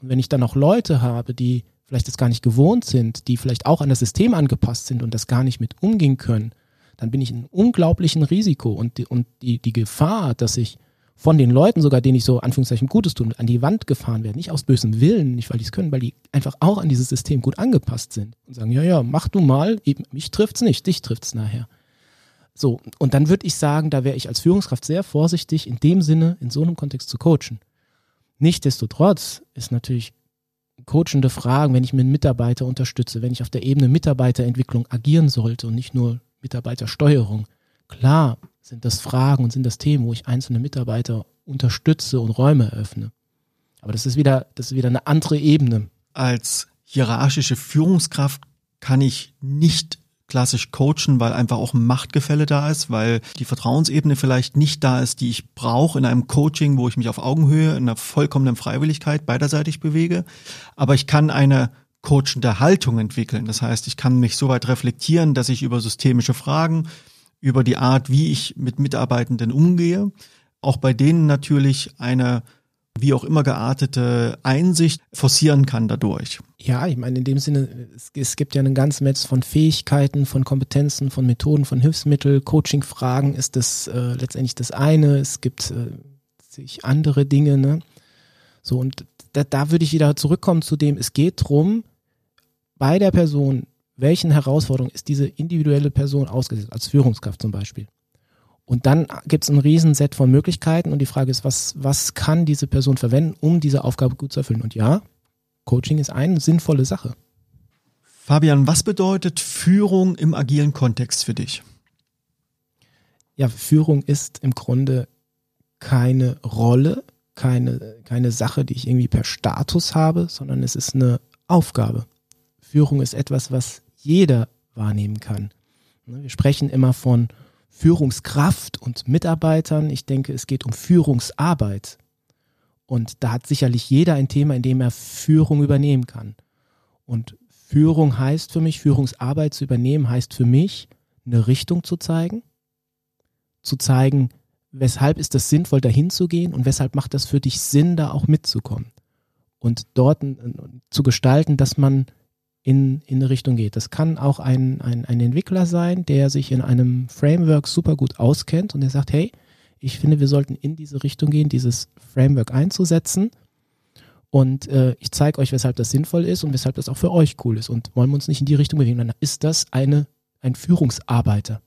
Und wenn ich dann auch Leute habe, die vielleicht das gar nicht gewohnt sind, die vielleicht auch an das System angepasst sind und das gar nicht mit umgehen können, dann bin ich in unglaublichen Risiko und die, und die, die Gefahr, dass ich von den Leuten sogar, denen ich so Anführungszeichen Gutes tun, an die Wand gefahren werde, nicht aus bösem Willen, nicht weil die es können, weil die einfach auch an dieses System gut angepasst sind und sagen, ja, ja, mach du mal, eben, mich trifft's nicht, dich trifft's nachher. So, und dann würde ich sagen, da wäre ich als Führungskraft sehr vorsichtig, in dem Sinne, in so einem Kontext zu coachen. Nichtsdestotrotz ist natürlich coachende Fragen, wenn ich mir einen Mitarbeiter unterstütze, wenn ich auf der Ebene Mitarbeiterentwicklung agieren sollte und nicht nur Mitarbeitersteuerung. Klar sind das Fragen und sind das Themen, wo ich einzelne Mitarbeiter unterstütze und Räume eröffne. Aber das ist wieder, das ist wieder eine andere Ebene. Als hierarchische Führungskraft kann ich nicht klassisch coachen, weil einfach auch ein Machtgefälle da ist, weil die Vertrauensebene vielleicht nicht da ist, die ich brauche in einem Coaching, wo ich mich auf Augenhöhe in einer vollkommenen Freiwilligkeit beiderseitig bewege. Aber ich kann eine coachende Haltung entwickeln. Das heißt, ich kann mich so weit reflektieren, dass ich über systemische Fragen, über die Art, wie ich mit Mitarbeitenden umgehe, auch bei denen natürlich eine wie auch immer geartete Einsicht forcieren kann dadurch. Ja, ich meine, in dem Sinne, es, es gibt ja einen ganzen Netz von Fähigkeiten, von Kompetenzen, von Methoden, von Hilfsmitteln. Coaching-Fragen ist das äh, letztendlich das eine. Es gibt äh, sich andere Dinge, ne? So, und da, da würde ich wieder zurückkommen zu dem, es geht drum bei der Person, welchen Herausforderungen ist diese individuelle Person ausgesetzt, als Führungskraft zum Beispiel. Und dann gibt es ein Riesenset von Möglichkeiten und die Frage ist, was, was kann diese Person verwenden, um diese Aufgabe gut zu erfüllen? Und ja, Coaching ist eine sinnvolle Sache. Fabian, was bedeutet Führung im agilen Kontext für dich? Ja, Führung ist im Grunde keine Rolle, keine, keine Sache, die ich irgendwie per Status habe, sondern es ist eine Aufgabe. Führung ist etwas, was jeder wahrnehmen kann. Wir sprechen immer von Führungskraft und Mitarbeitern. Ich denke, es geht um Führungsarbeit. Und da hat sicherlich jeder ein Thema, in dem er Führung übernehmen kann. Und Führung heißt für mich, Führungsarbeit zu übernehmen, heißt für mich, eine Richtung zu zeigen, zu zeigen, weshalb ist es sinnvoll, dahin zu gehen und weshalb macht das für dich Sinn, da auch mitzukommen. Und dort zu gestalten, dass man in, in eine Richtung geht. Das kann auch ein, ein, ein Entwickler sein, der sich in einem Framework super gut auskennt und der sagt, hey, ich finde, wir sollten in diese Richtung gehen, dieses Framework einzusetzen. Und äh, ich zeige euch, weshalb das sinnvoll ist und weshalb das auch für euch cool ist. Und wollen wir uns nicht in die Richtung bewegen, dann ist das eine, ein Führungsarbeiter.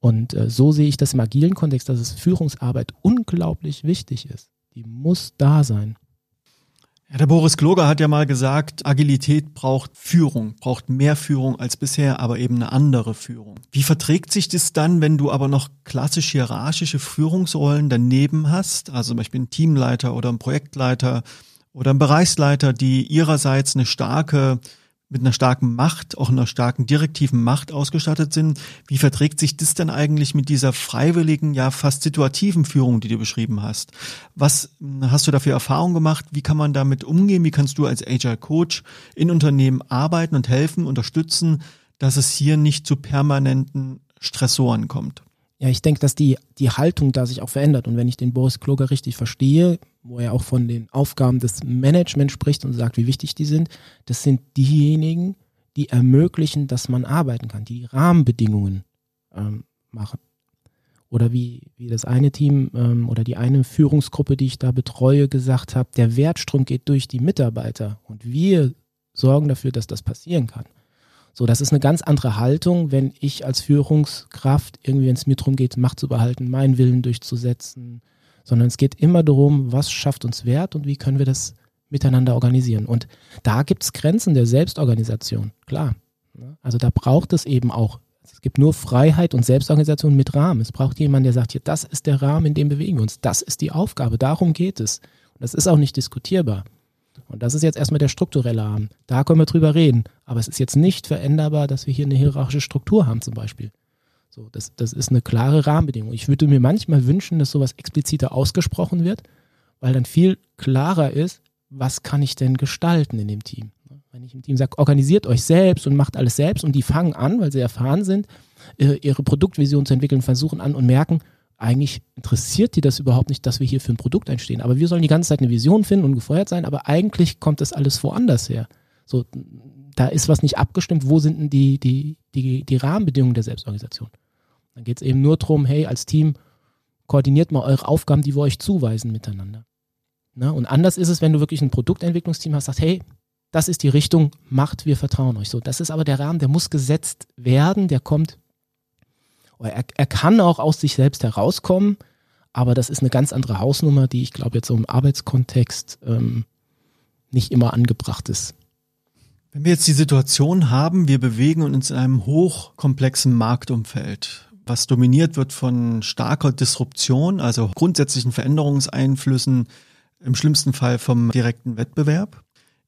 Und äh, so sehe ich das im agilen Kontext, dass es Führungsarbeit unglaublich wichtig ist. Die muss da sein. Ja, der Boris Kloger hat ja mal gesagt, Agilität braucht Führung, braucht mehr Führung als bisher, aber eben eine andere Führung. Wie verträgt sich das dann, wenn du aber noch klassisch hierarchische Führungsrollen daneben hast, also zum Beispiel ein Teamleiter oder ein Projektleiter oder ein Bereichsleiter, die ihrerseits eine starke mit einer starken Macht, auch einer starken direktiven Macht ausgestattet sind. Wie verträgt sich das denn eigentlich mit dieser freiwilligen, ja fast situativen Führung, die du beschrieben hast? Was hm, hast du dafür Erfahrung gemacht? Wie kann man damit umgehen? Wie kannst du als Agile Coach in Unternehmen arbeiten und helfen, unterstützen, dass es hier nicht zu permanenten Stressoren kommt? Ja, ich denke, dass die, die Haltung da sich auch verändert. Und wenn ich den Boris Kloger richtig verstehe, wo er auch von den Aufgaben des Managements spricht und sagt, wie wichtig die sind, das sind diejenigen, die ermöglichen, dass man arbeiten kann, die Rahmenbedingungen ähm, machen. Oder wie, wie das eine Team ähm, oder die eine Führungsgruppe, die ich da betreue, gesagt hat, der Wertstrom geht durch die Mitarbeiter und wir sorgen dafür, dass das passieren kann. So, das ist eine ganz andere Haltung, wenn ich als Führungskraft irgendwie, wenn es mir darum geht, Macht zu behalten, meinen Willen durchzusetzen, sondern es geht immer darum, was schafft uns Wert und wie können wir das miteinander organisieren. Und da gibt es Grenzen der Selbstorganisation, klar. Also da braucht es eben auch, es gibt nur Freiheit und Selbstorganisation mit Rahmen. Es braucht jemanden, der sagt, hier, das ist der Rahmen, in dem bewegen wir uns, das ist die Aufgabe, darum geht es. Und das ist auch nicht diskutierbar. Und das ist jetzt erstmal der strukturelle Rahmen. Da können wir drüber reden. Aber es ist jetzt nicht veränderbar, dass wir hier eine hierarchische Struktur haben zum Beispiel. So, das, das ist eine klare Rahmenbedingung. Ich würde mir manchmal wünschen, dass sowas expliziter ausgesprochen wird, weil dann viel klarer ist, was kann ich denn gestalten in dem Team. Wenn ich im Team sage, organisiert euch selbst und macht alles selbst und die fangen an, weil sie erfahren sind, äh, ihre Produktvision zu entwickeln, versuchen an und merken, eigentlich interessiert die das überhaupt nicht, dass wir hier für ein Produkt einstehen. Aber wir sollen die ganze Zeit eine Vision finden und gefeuert sein, aber eigentlich kommt das alles woanders her. So, da ist was nicht abgestimmt, wo sind denn die, die, die, die Rahmenbedingungen der Selbstorganisation? Dann geht es eben nur darum, hey, als Team, koordiniert mal eure Aufgaben, die wir euch zuweisen miteinander. Na, und anders ist es, wenn du wirklich ein Produktentwicklungsteam hast, sagst, hey, das ist die Richtung, macht, wir vertrauen euch. So, das ist aber der Rahmen, der muss gesetzt werden, der kommt er, er kann auch aus sich selbst herauskommen, aber das ist eine ganz andere Hausnummer, die ich glaube jetzt so im Arbeitskontext ähm, nicht immer angebracht ist. Wenn wir jetzt die Situation haben, wir bewegen uns in einem hochkomplexen Marktumfeld, was dominiert wird von starker Disruption, also grundsätzlichen Veränderungseinflüssen, im schlimmsten Fall vom direkten Wettbewerb.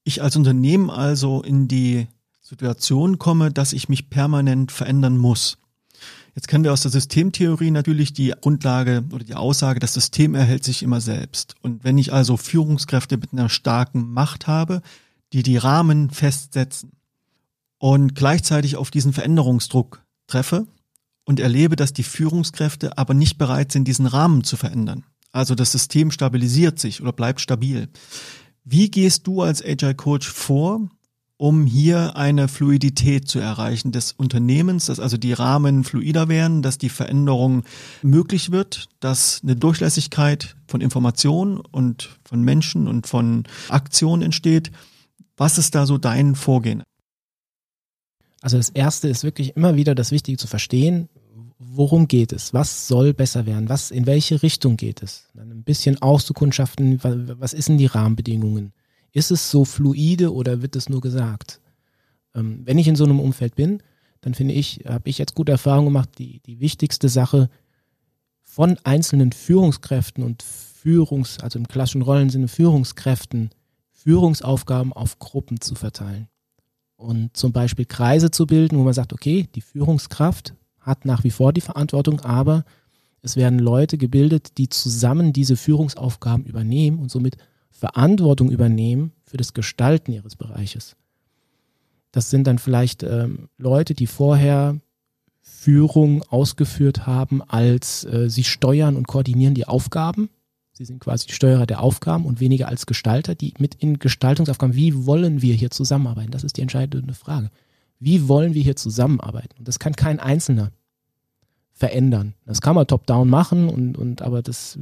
Ich als Unternehmen also in die Situation komme, dass ich mich permanent verändern muss. Jetzt kennen wir aus der Systemtheorie natürlich die Grundlage oder die Aussage, das System erhält sich immer selbst. Und wenn ich also Führungskräfte mit einer starken Macht habe, die die Rahmen festsetzen und gleichzeitig auf diesen Veränderungsdruck treffe und erlebe, dass die Führungskräfte aber nicht bereit sind, diesen Rahmen zu verändern. Also das System stabilisiert sich oder bleibt stabil. Wie gehst du als Agile Coach vor, um hier eine Fluidität zu erreichen des Unternehmens, dass also die Rahmen fluider werden, dass die Veränderung möglich wird, dass eine Durchlässigkeit von Informationen und von Menschen und von Aktionen entsteht. Was ist da so dein Vorgehen? Also das erste ist wirklich immer wieder das Wichtige zu verstehen, worum geht es? Was soll besser werden? Was, in welche Richtung geht es? Dann ein bisschen auszukundschaften, was ist denn die Rahmenbedingungen? Ist es so fluide oder wird es nur gesagt? Ähm, wenn ich in so einem Umfeld bin, dann finde ich, habe ich jetzt gute Erfahrungen gemacht, die, die wichtigste Sache von einzelnen Führungskräften und Führungs, also im klassischen Rollensinne Führungskräften, Führungsaufgaben auf Gruppen zu verteilen. Und zum Beispiel Kreise zu bilden, wo man sagt, okay, die Führungskraft hat nach wie vor die Verantwortung, aber es werden Leute gebildet, die zusammen diese Führungsaufgaben übernehmen und somit Verantwortung übernehmen für das Gestalten ihres Bereiches. Das sind dann vielleicht ähm, Leute, die vorher Führung ausgeführt haben, als äh, sie steuern und koordinieren die Aufgaben. Sie sind quasi die Steuerer der Aufgaben und weniger als Gestalter, die mit in Gestaltungsaufgaben, wie wollen wir hier zusammenarbeiten? Das ist die entscheidende Frage. Wie wollen wir hier zusammenarbeiten? Und das kann kein Einzelner verändern. Das kann man top-down machen und, und aber das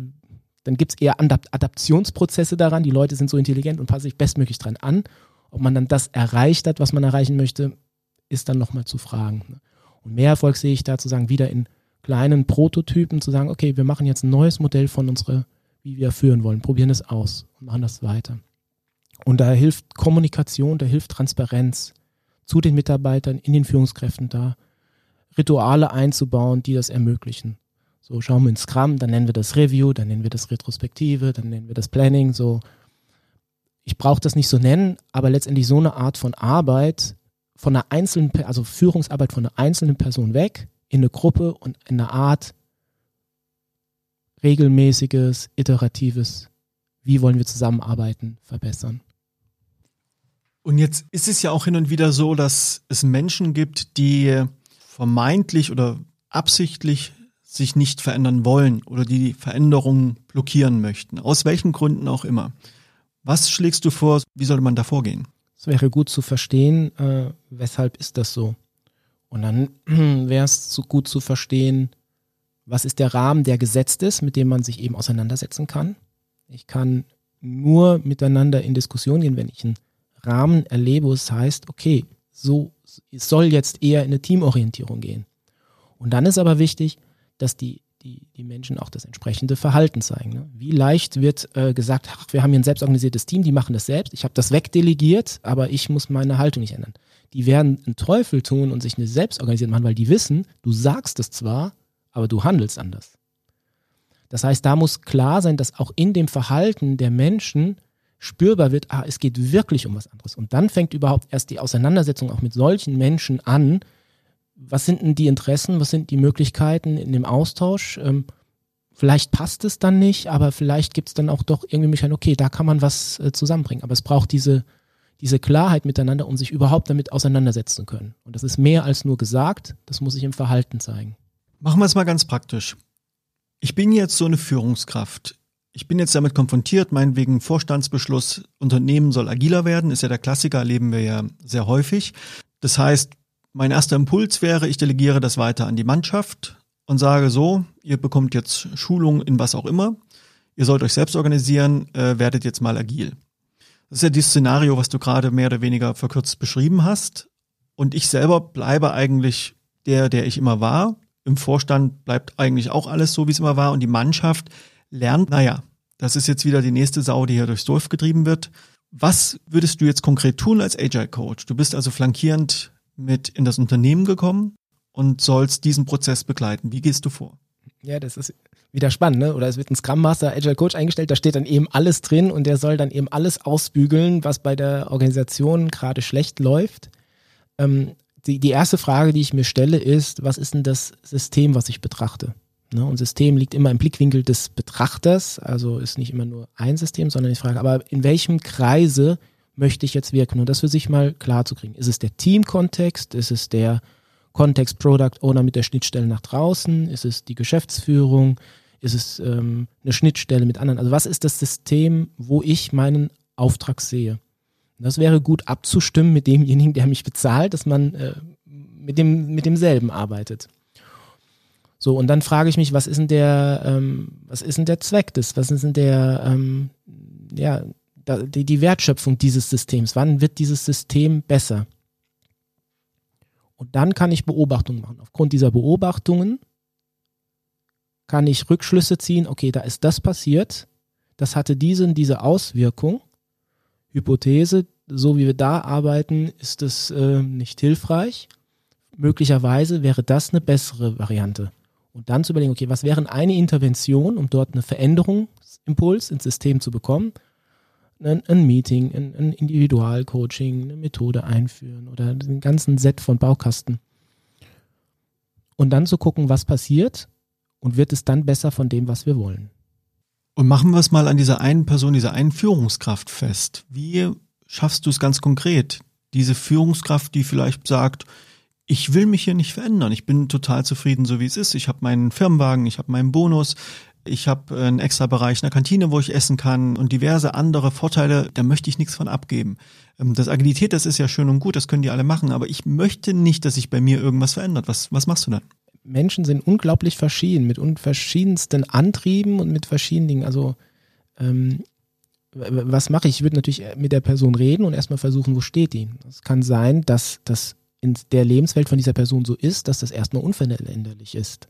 dann gibt es eher Adaptionsprozesse daran. Die Leute sind so intelligent und passen sich bestmöglich dran an. Ob man dann das erreicht hat, was man erreichen möchte, ist dann nochmal zu fragen. Ne? Und mehr Erfolg sehe ich da zu sagen, wieder in kleinen Prototypen zu sagen, okay, wir machen jetzt ein neues Modell von unserer, wie wir führen wollen, probieren es aus und machen das weiter. Und da hilft Kommunikation, da hilft Transparenz zu den Mitarbeitern, in den Führungskräften da, Rituale einzubauen, die das ermöglichen. So, schauen wir in Scrum, dann nennen wir das Review, dann nennen wir das Retrospektive, dann nennen wir das Planning. So, ich brauche das nicht so nennen, aber letztendlich so eine Art von Arbeit von einer einzelnen, also Führungsarbeit von einer einzelnen Person weg in eine Gruppe und in eine Art regelmäßiges, iteratives, wie wollen wir zusammenarbeiten, verbessern. Und jetzt ist es ja auch hin und wieder so, dass es Menschen gibt, die vermeintlich oder absichtlich sich nicht verändern wollen oder die Veränderungen blockieren möchten, aus welchen Gründen auch immer. Was schlägst du vor, wie sollte man da vorgehen? Es wäre gut zu verstehen, äh, weshalb ist das so. Und dann wäre es zu gut zu verstehen, was ist der Rahmen, der gesetzt ist, mit dem man sich eben auseinandersetzen kann. Ich kann nur miteinander in Diskussion gehen, wenn ich einen Rahmen erlebe, wo es heißt, okay, so, es soll jetzt eher in eine Teamorientierung gehen. Und dann ist aber wichtig, dass die, die, die Menschen auch das entsprechende Verhalten zeigen. Ne? Wie leicht wird äh, gesagt, ach, wir haben hier ein selbstorganisiertes Team, die machen das selbst, ich habe das wegdelegiert, aber ich muss meine Haltung nicht ändern. Die werden einen Teufel tun und sich eine selbstorganisierte machen, weil die wissen, du sagst es zwar, aber du handelst anders. Das heißt, da muss klar sein, dass auch in dem Verhalten der Menschen spürbar wird, ah, es geht wirklich um was anderes. Und dann fängt überhaupt erst die Auseinandersetzung auch mit solchen Menschen an, was sind denn die Interessen, was sind die Möglichkeiten in dem Austausch? Ähm, vielleicht passt es dann nicht, aber vielleicht gibt es dann auch doch irgendwie Mechanismen, okay, da kann man was äh, zusammenbringen. Aber es braucht diese, diese Klarheit miteinander, um sich überhaupt damit auseinandersetzen zu können. Und das ist mehr als nur gesagt, das muss sich im Verhalten zeigen. Machen wir es mal ganz praktisch. Ich bin jetzt so eine Führungskraft. Ich bin jetzt damit konfrontiert, meinetwegen Vorstandsbeschluss, Unternehmen soll agiler werden, ist ja der Klassiker, erleben wir ja sehr häufig. Das heißt, mein erster Impuls wäre, ich delegiere das weiter an die Mannschaft und sage so, ihr bekommt jetzt Schulung in was auch immer, ihr sollt euch selbst organisieren, äh, werdet jetzt mal agil. Das ist ja dieses Szenario, was du gerade mehr oder weniger verkürzt beschrieben hast. Und ich selber bleibe eigentlich der, der ich immer war. Im Vorstand bleibt eigentlich auch alles so, wie es immer war. Und die Mannschaft lernt, naja, das ist jetzt wieder die nächste Sau, die hier durchs Dorf getrieben wird. Was würdest du jetzt konkret tun als Agile Coach? Du bist also flankierend mit in das Unternehmen gekommen und sollst diesen Prozess begleiten. Wie gehst du vor? Ja, das ist wieder spannend, ne? Oder es wird ein Scrum Master, Agile Coach eingestellt, da steht dann eben alles drin und der soll dann eben alles ausbügeln, was bei der Organisation gerade schlecht läuft. Ähm, die, die erste Frage, die ich mir stelle, ist, was ist denn das System, was ich betrachte? Ne? Und System liegt immer im Blickwinkel des Betrachters, also ist nicht immer nur ein System, sondern ich frage, aber in welchem Kreise möchte ich jetzt wirken? Und das für sich mal klar zu kriegen. Ist es der Team-Kontext? Ist es der Kontext Product Owner mit der Schnittstelle nach draußen? Ist es die Geschäftsführung? Ist es ähm, eine Schnittstelle mit anderen? Also was ist das System, wo ich meinen Auftrag sehe? Das wäre gut abzustimmen mit demjenigen, der mich bezahlt, dass man äh, mit, dem, mit demselben arbeitet. So, und dann frage ich mich, was ist denn der, ähm, was ist denn der Zweck des, was ist denn der, ähm, ja, da, die, die Wertschöpfung dieses Systems? Wann wird dieses System besser? Und dann kann ich Beobachtungen machen. Aufgrund dieser Beobachtungen kann ich Rückschlüsse ziehen, okay, da ist das passiert, das hatte diese und diese Auswirkung. Hypothese, so wie wir da arbeiten, ist es äh, nicht hilfreich. Möglicherweise wäre das eine bessere Variante. Und dann zu überlegen, okay, was wäre eine Intervention, um dort eine Veränderungsimpuls ins System zu bekommen? Ein, ein Meeting, ein, ein Individualcoaching, eine Methode einführen oder den ganzen Set von Baukasten. Und dann zu gucken, was passiert und wird es dann besser von dem, was wir wollen. Und machen wir es mal an dieser einen Person, dieser einen Führungskraft fest. Wie schaffst du es ganz konkret? Diese Führungskraft, die vielleicht sagt, ich will mich hier nicht verändern. Ich bin total zufrieden, so wie es ist. Ich habe meinen Firmenwagen, ich habe meinen Bonus, ich habe einen extra Bereich in der Kantine, wo ich essen kann und diverse andere Vorteile, da möchte ich nichts von abgeben. Ähm, das Agilität, das ist ja schön und gut, das können die alle machen, aber ich möchte nicht, dass sich bei mir irgendwas verändert. Was, was machst du dann? Menschen sind unglaublich verschieden, mit verschiedensten Antrieben und mit verschiedenen Dingen. Also ähm, was mache ich? Ich würde natürlich mit der Person reden und erstmal versuchen, wo steht die. Es kann sein, dass das in der Lebenswelt von dieser Person so ist, dass das erstmal unveränderlich ist.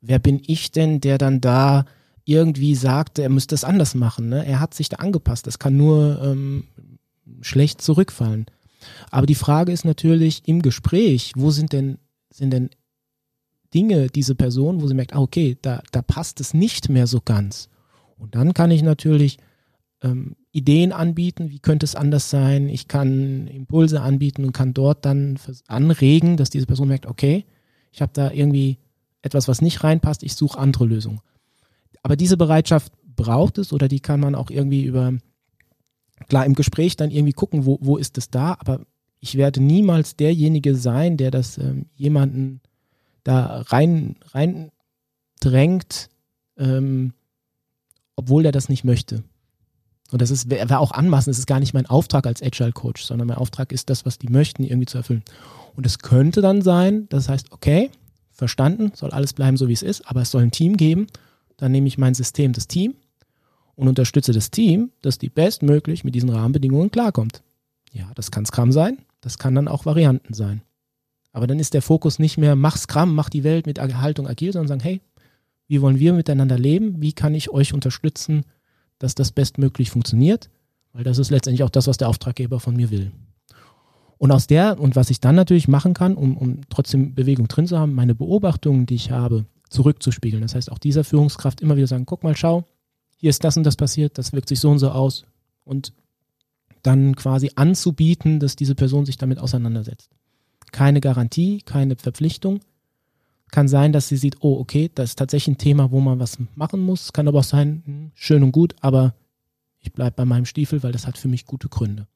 Wer bin ich denn, der dann da irgendwie sagt, er müsste es anders machen? Ne? Er hat sich da angepasst. Das kann nur ähm, schlecht zurückfallen. Aber die Frage ist natürlich im Gespräch, wo sind denn, sind denn Dinge, diese Person, wo sie merkt, ah, okay, da, da passt es nicht mehr so ganz. Und dann kann ich natürlich ähm, Ideen anbieten, wie könnte es anders sein. Ich kann Impulse anbieten und kann dort dann anregen, dass diese Person merkt, okay, ich habe da irgendwie etwas, was nicht reinpasst, ich suche andere Lösungen. Aber diese Bereitschaft braucht es oder die kann man auch irgendwie über, klar, im Gespräch dann irgendwie gucken, wo, wo ist es da, aber ich werde niemals derjenige sein, der das ähm, jemanden da rein, rein drängt, ähm, obwohl er das nicht möchte. Und das ist, wäre auch anmaßend, das ist gar nicht mein Auftrag als Agile Coach, sondern mein Auftrag ist das, was die möchten, irgendwie zu erfüllen. Und es könnte dann sein, das heißt, okay, verstanden, soll alles bleiben so wie es ist, aber es soll ein Team geben. Dann nehme ich mein System, das Team, und unterstütze das Team, dass die bestmöglich mit diesen Rahmenbedingungen klarkommt. Ja, das kann Scrum sein, das kann dann auch Varianten sein. Aber dann ist der Fokus nicht mehr, mach Scrum, mach die Welt mit Haltung agil, sondern sagen, hey, wie wollen wir miteinander leben? Wie kann ich euch unterstützen, dass das bestmöglich funktioniert, weil das ist letztendlich auch das, was der Auftraggeber von mir will. Und aus der, und was ich dann natürlich machen kann, um, um trotzdem Bewegung drin zu haben, meine Beobachtungen, die ich habe, zurückzuspiegeln. Das heißt, auch dieser Führungskraft immer wieder sagen, guck mal, schau, hier ist das und das passiert, das wirkt sich so und so aus. Und dann quasi anzubieten, dass diese Person sich damit auseinandersetzt. Keine Garantie, keine Verpflichtung, kann sein, dass sie sieht, oh, okay, das ist tatsächlich ein Thema, wo man was machen muss. Kann aber auch sein, hm, schön und gut, aber ich bleibe bei meinem Stiefel, weil das hat für mich gute Gründe.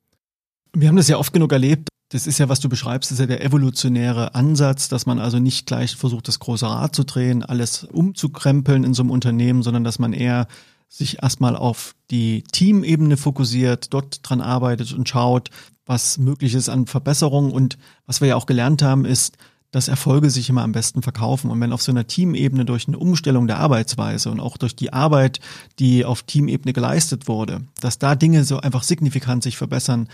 Wir haben das ja oft genug erlebt. Das ist ja, was du beschreibst, ist ja der evolutionäre Ansatz, dass man also nicht gleich versucht, das große Rad zu drehen, alles umzukrempeln in so einem Unternehmen, sondern dass man eher sich erstmal auf die Teamebene fokussiert, dort dran arbeitet und schaut, was möglich ist an Verbesserungen. Und was wir ja auch gelernt haben, ist, dass Erfolge sich immer am besten verkaufen. Und wenn auf so einer Teamebene durch eine Umstellung der Arbeitsweise und auch durch die Arbeit, die auf Teamebene geleistet wurde, dass da Dinge so einfach signifikant sich verbessern,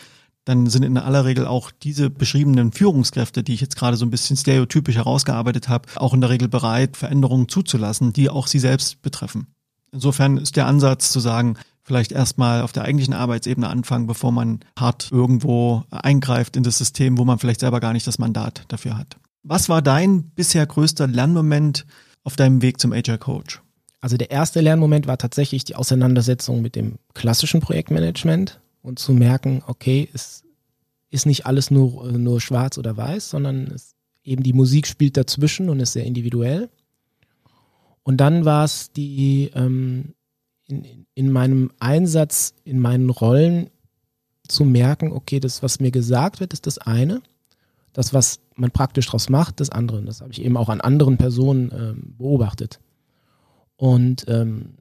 dann sind in aller Regel auch diese beschriebenen Führungskräfte, die ich jetzt gerade so ein bisschen stereotypisch herausgearbeitet habe, auch in der Regel bereit, Veränderungen zuzulassen, die auch sie selbst betreffen. Insofern ist der Ansatz zu sagen, vielleicht erstmal auf der eigentlichen Arbeitsebene anfangen, bevor man hart irgendwo eingreift in das System, wo man vielleicht selber gar nicht das Mandat dafür hat. Was war dein bisher größter Lernmoment auf deinem Weg zum Agile Coach? Also der erste Lernmoment war tatsächlich die Auseinandersetzung mit dem klassischen Projektmanagement und zu merken, okay, es ist nicht alles nur, nur schwarz oder weiß, sondern es, eben die Musik spielt dazwischen und ist sehr individuell. Und dann war es die ähm, in, in meinem Einsatz, in meinen Rollen zu merken, okay, das, was mir gesagt wird, ist das eine das, was man praktisch daraus macht, das andere. Das habe ich eben auch an anderen Personen äh, beobachtet. Und ähm,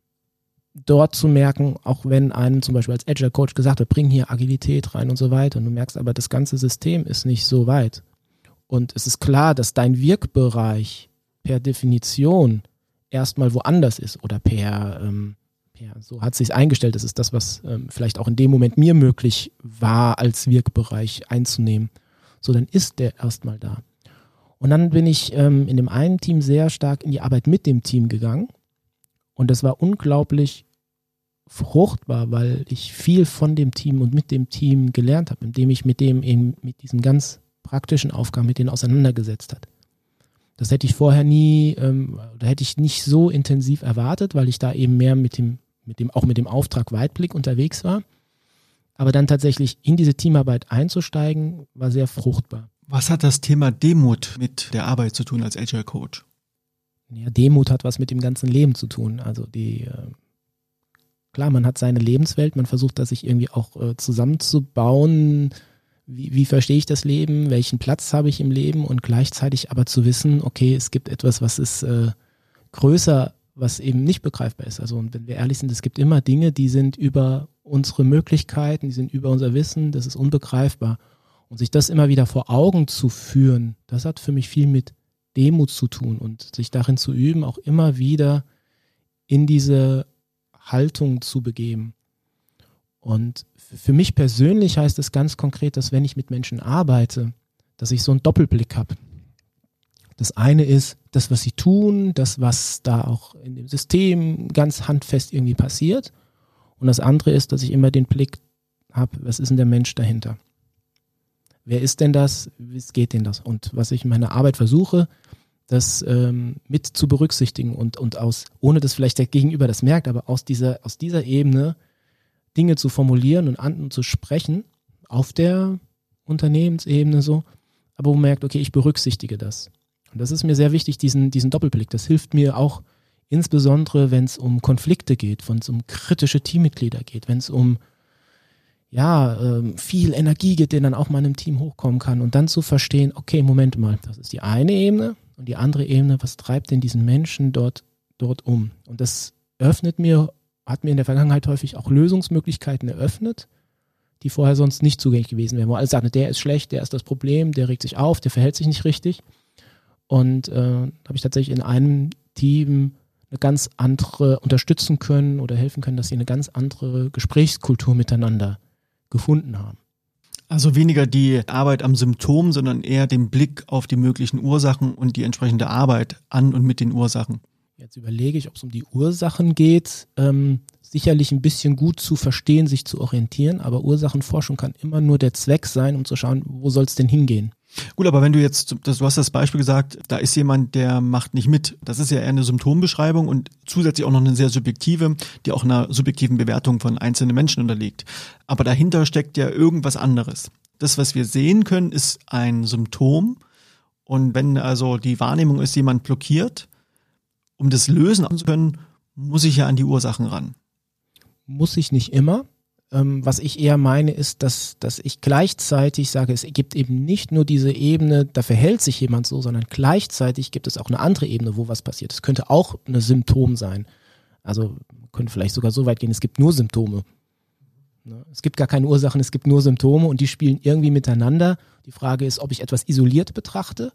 dort zu merken, auch wenn einem zum Beispiel als Agile Coach gesagt wird, bring hier Agilität rein und so weiter, und du merkst aber, das ganze System ist nicht so weit. Und es ist klar, dass dein Wirkbereich per Definition erstmal woanders ist oder per, ähm, per so hat sich eingestellt. Das ist das, was ähm, vielleicht auch in dem Moment mir möglich war, als Wirkbereich einzunehmen. So, dann ist der erstmal da. Und dann bin ich ähm, in dem einen Team sehr stark in die Arbeit mit dem Team gegangen. Und das war unglaublich fruchtbar, weil ich viel von dem Team und mit dem Team gelernt habe, indem ich mit dem eben mit diesen ganz praktischen Aufgaben mit denen auseinandergesetzt hat. Das hätte ich vorher nie, ähm, oder hätte ich nicht so intensiv erwartet, weil ich da eben mehr mit dem, mit dem, auch mit dem Auftrag Weitblick unterwegs war. Aber dann tatsächlich in diese Teamarbeit einzusteigen, war sehr fruchtbar. Was hat das Thema Demut mit der Arbeit zu tun als Agile Coach? Ja, Demut hat was mit dem ganzen Leben zu tun. Also die, äh, klar, man hat seine Lebenswelt, man versucht da sich irgendwie auch äh, zusammenzubauen. Wie, wie verstehe ich das Leben? Welchen Platz habe ich im Leben? Und gleichzeitig aber zu wissen, okay, es gibt etwas, was ist äh, größer, was eben nicht begreifbar ist. Also, und wenn wir ehrlich sind, es gibt immer Dinge, die sind über unsere Möglichkeiten, die sind über unser Wissen, das ist unbegreifbar. Und sich das immer wieder vor Augen zu führen, das hat für mich viel mit Demut zu tun und sich darin zu üben, auch immer wieder in diese Haltung zu begeben. Und für mich persönlich heißt es ganz konkret, dass wenn ich mit Menschen arbeite, dass ich so einen Doppelblick habe. Das eine ist das, was sie tun, das, was da auch in dem System ganz handfest irgendwie passiert. Und das andere ist, dass ich immer den Blick habe, was ist denn der Mensch dahinter? Wer ist denn das? Wie geht denn das? Und was ich in meiner Arbeit versuche, das ähm, mit zu berücksichtigen und, und aus, ohne dass vielleicht der Gegenüber das merkt, aber aus dieser, aus dieser Ebene Dinge zu formulieren und an und zu sprechen, auf der Unternehmensebene so, aber wo man merkt, okay, ich berücksichtige das. Und das ist mir sehr wichtig, diesen, diesen Doppelblick. Das hilft mir auch insbesondere, wenn es um Konflikte geht, wenn es um kritische Teammitglieder geht, wenn es um ja, ähm, viel Energie geht, der dann auch mal in einem Team hochkommen kann und dann zu verstehen, okay, Moment mal, das ist die eine Ebene und die andere Ebene, was treibt denn diesen Menschen dort, dort um? Und das öffnet mir, hat mir in der Vergangenheit häufig auch Lösungsmöglichkeiten eröffnet, die vorher sonst nicht zugänglich gewesen wären, wo alle sagen, der ist schlecht, der ist das Problem, der regt sich auf, der verhält sich nicht richtig. Und äh, habe ich tatsächlich in einem Team eine ganz andere unterstützen können oder helfen können, dass sie eine ganz andere Gesprächskultur miteinander gefunden haben. Also weniger die Arbeit am Symptom, sondern eher den Blick auf die möglichen Ursachen und die entsprechende Arbeit an und mit den Ursachen. Jetzt überlege ich, ob es um die Ursachen geht. Ähm, sicherlich ein bisschen gut zu verstehen, sich zu orientieren, aber Ursachenforschung kann immer nur der Zweck sein, um zu schauen, wo soll es denn hingehen. Gut, aber wenn du jetzt, du hast das Beispiel gesagt, da ist jemand, der macht nicht mit. Das ist ja eher eine Symptombeschreibung und zusätzlich auch noch eine sehr subjektive, die auch einer subjektiven Bewertung von einzelnen Menschen unterliegt. Aber dahinter steckt ja irgendwas anderes. Das, was wir sehen können, ist ein Symptom. Und wenn also die Wahrnehmung ist, jemand blockiert, um das lösen zu können, muss ich ja an die Ursachen ran. Muss ich nicht immer. Ähm, was ich eher meine, ist, dass, dass ich gleichzeitig sage, es gibt eben nicht nur diese Ebene, da verhält sich jemand so, sondern gleichzeitig gibt es auch eine andere Ebene, wo was passiert. Es könnte auch ein Symptom sein. Also könnte vielleicht sogar so weit gehen, es gibt nur Symptome. Ne? Es gibt gar keine Ursachen, es gibt nur Symptome und die spielen irgendwie miteinander. Die Frage ist, ob ich etwas isoliert betrachte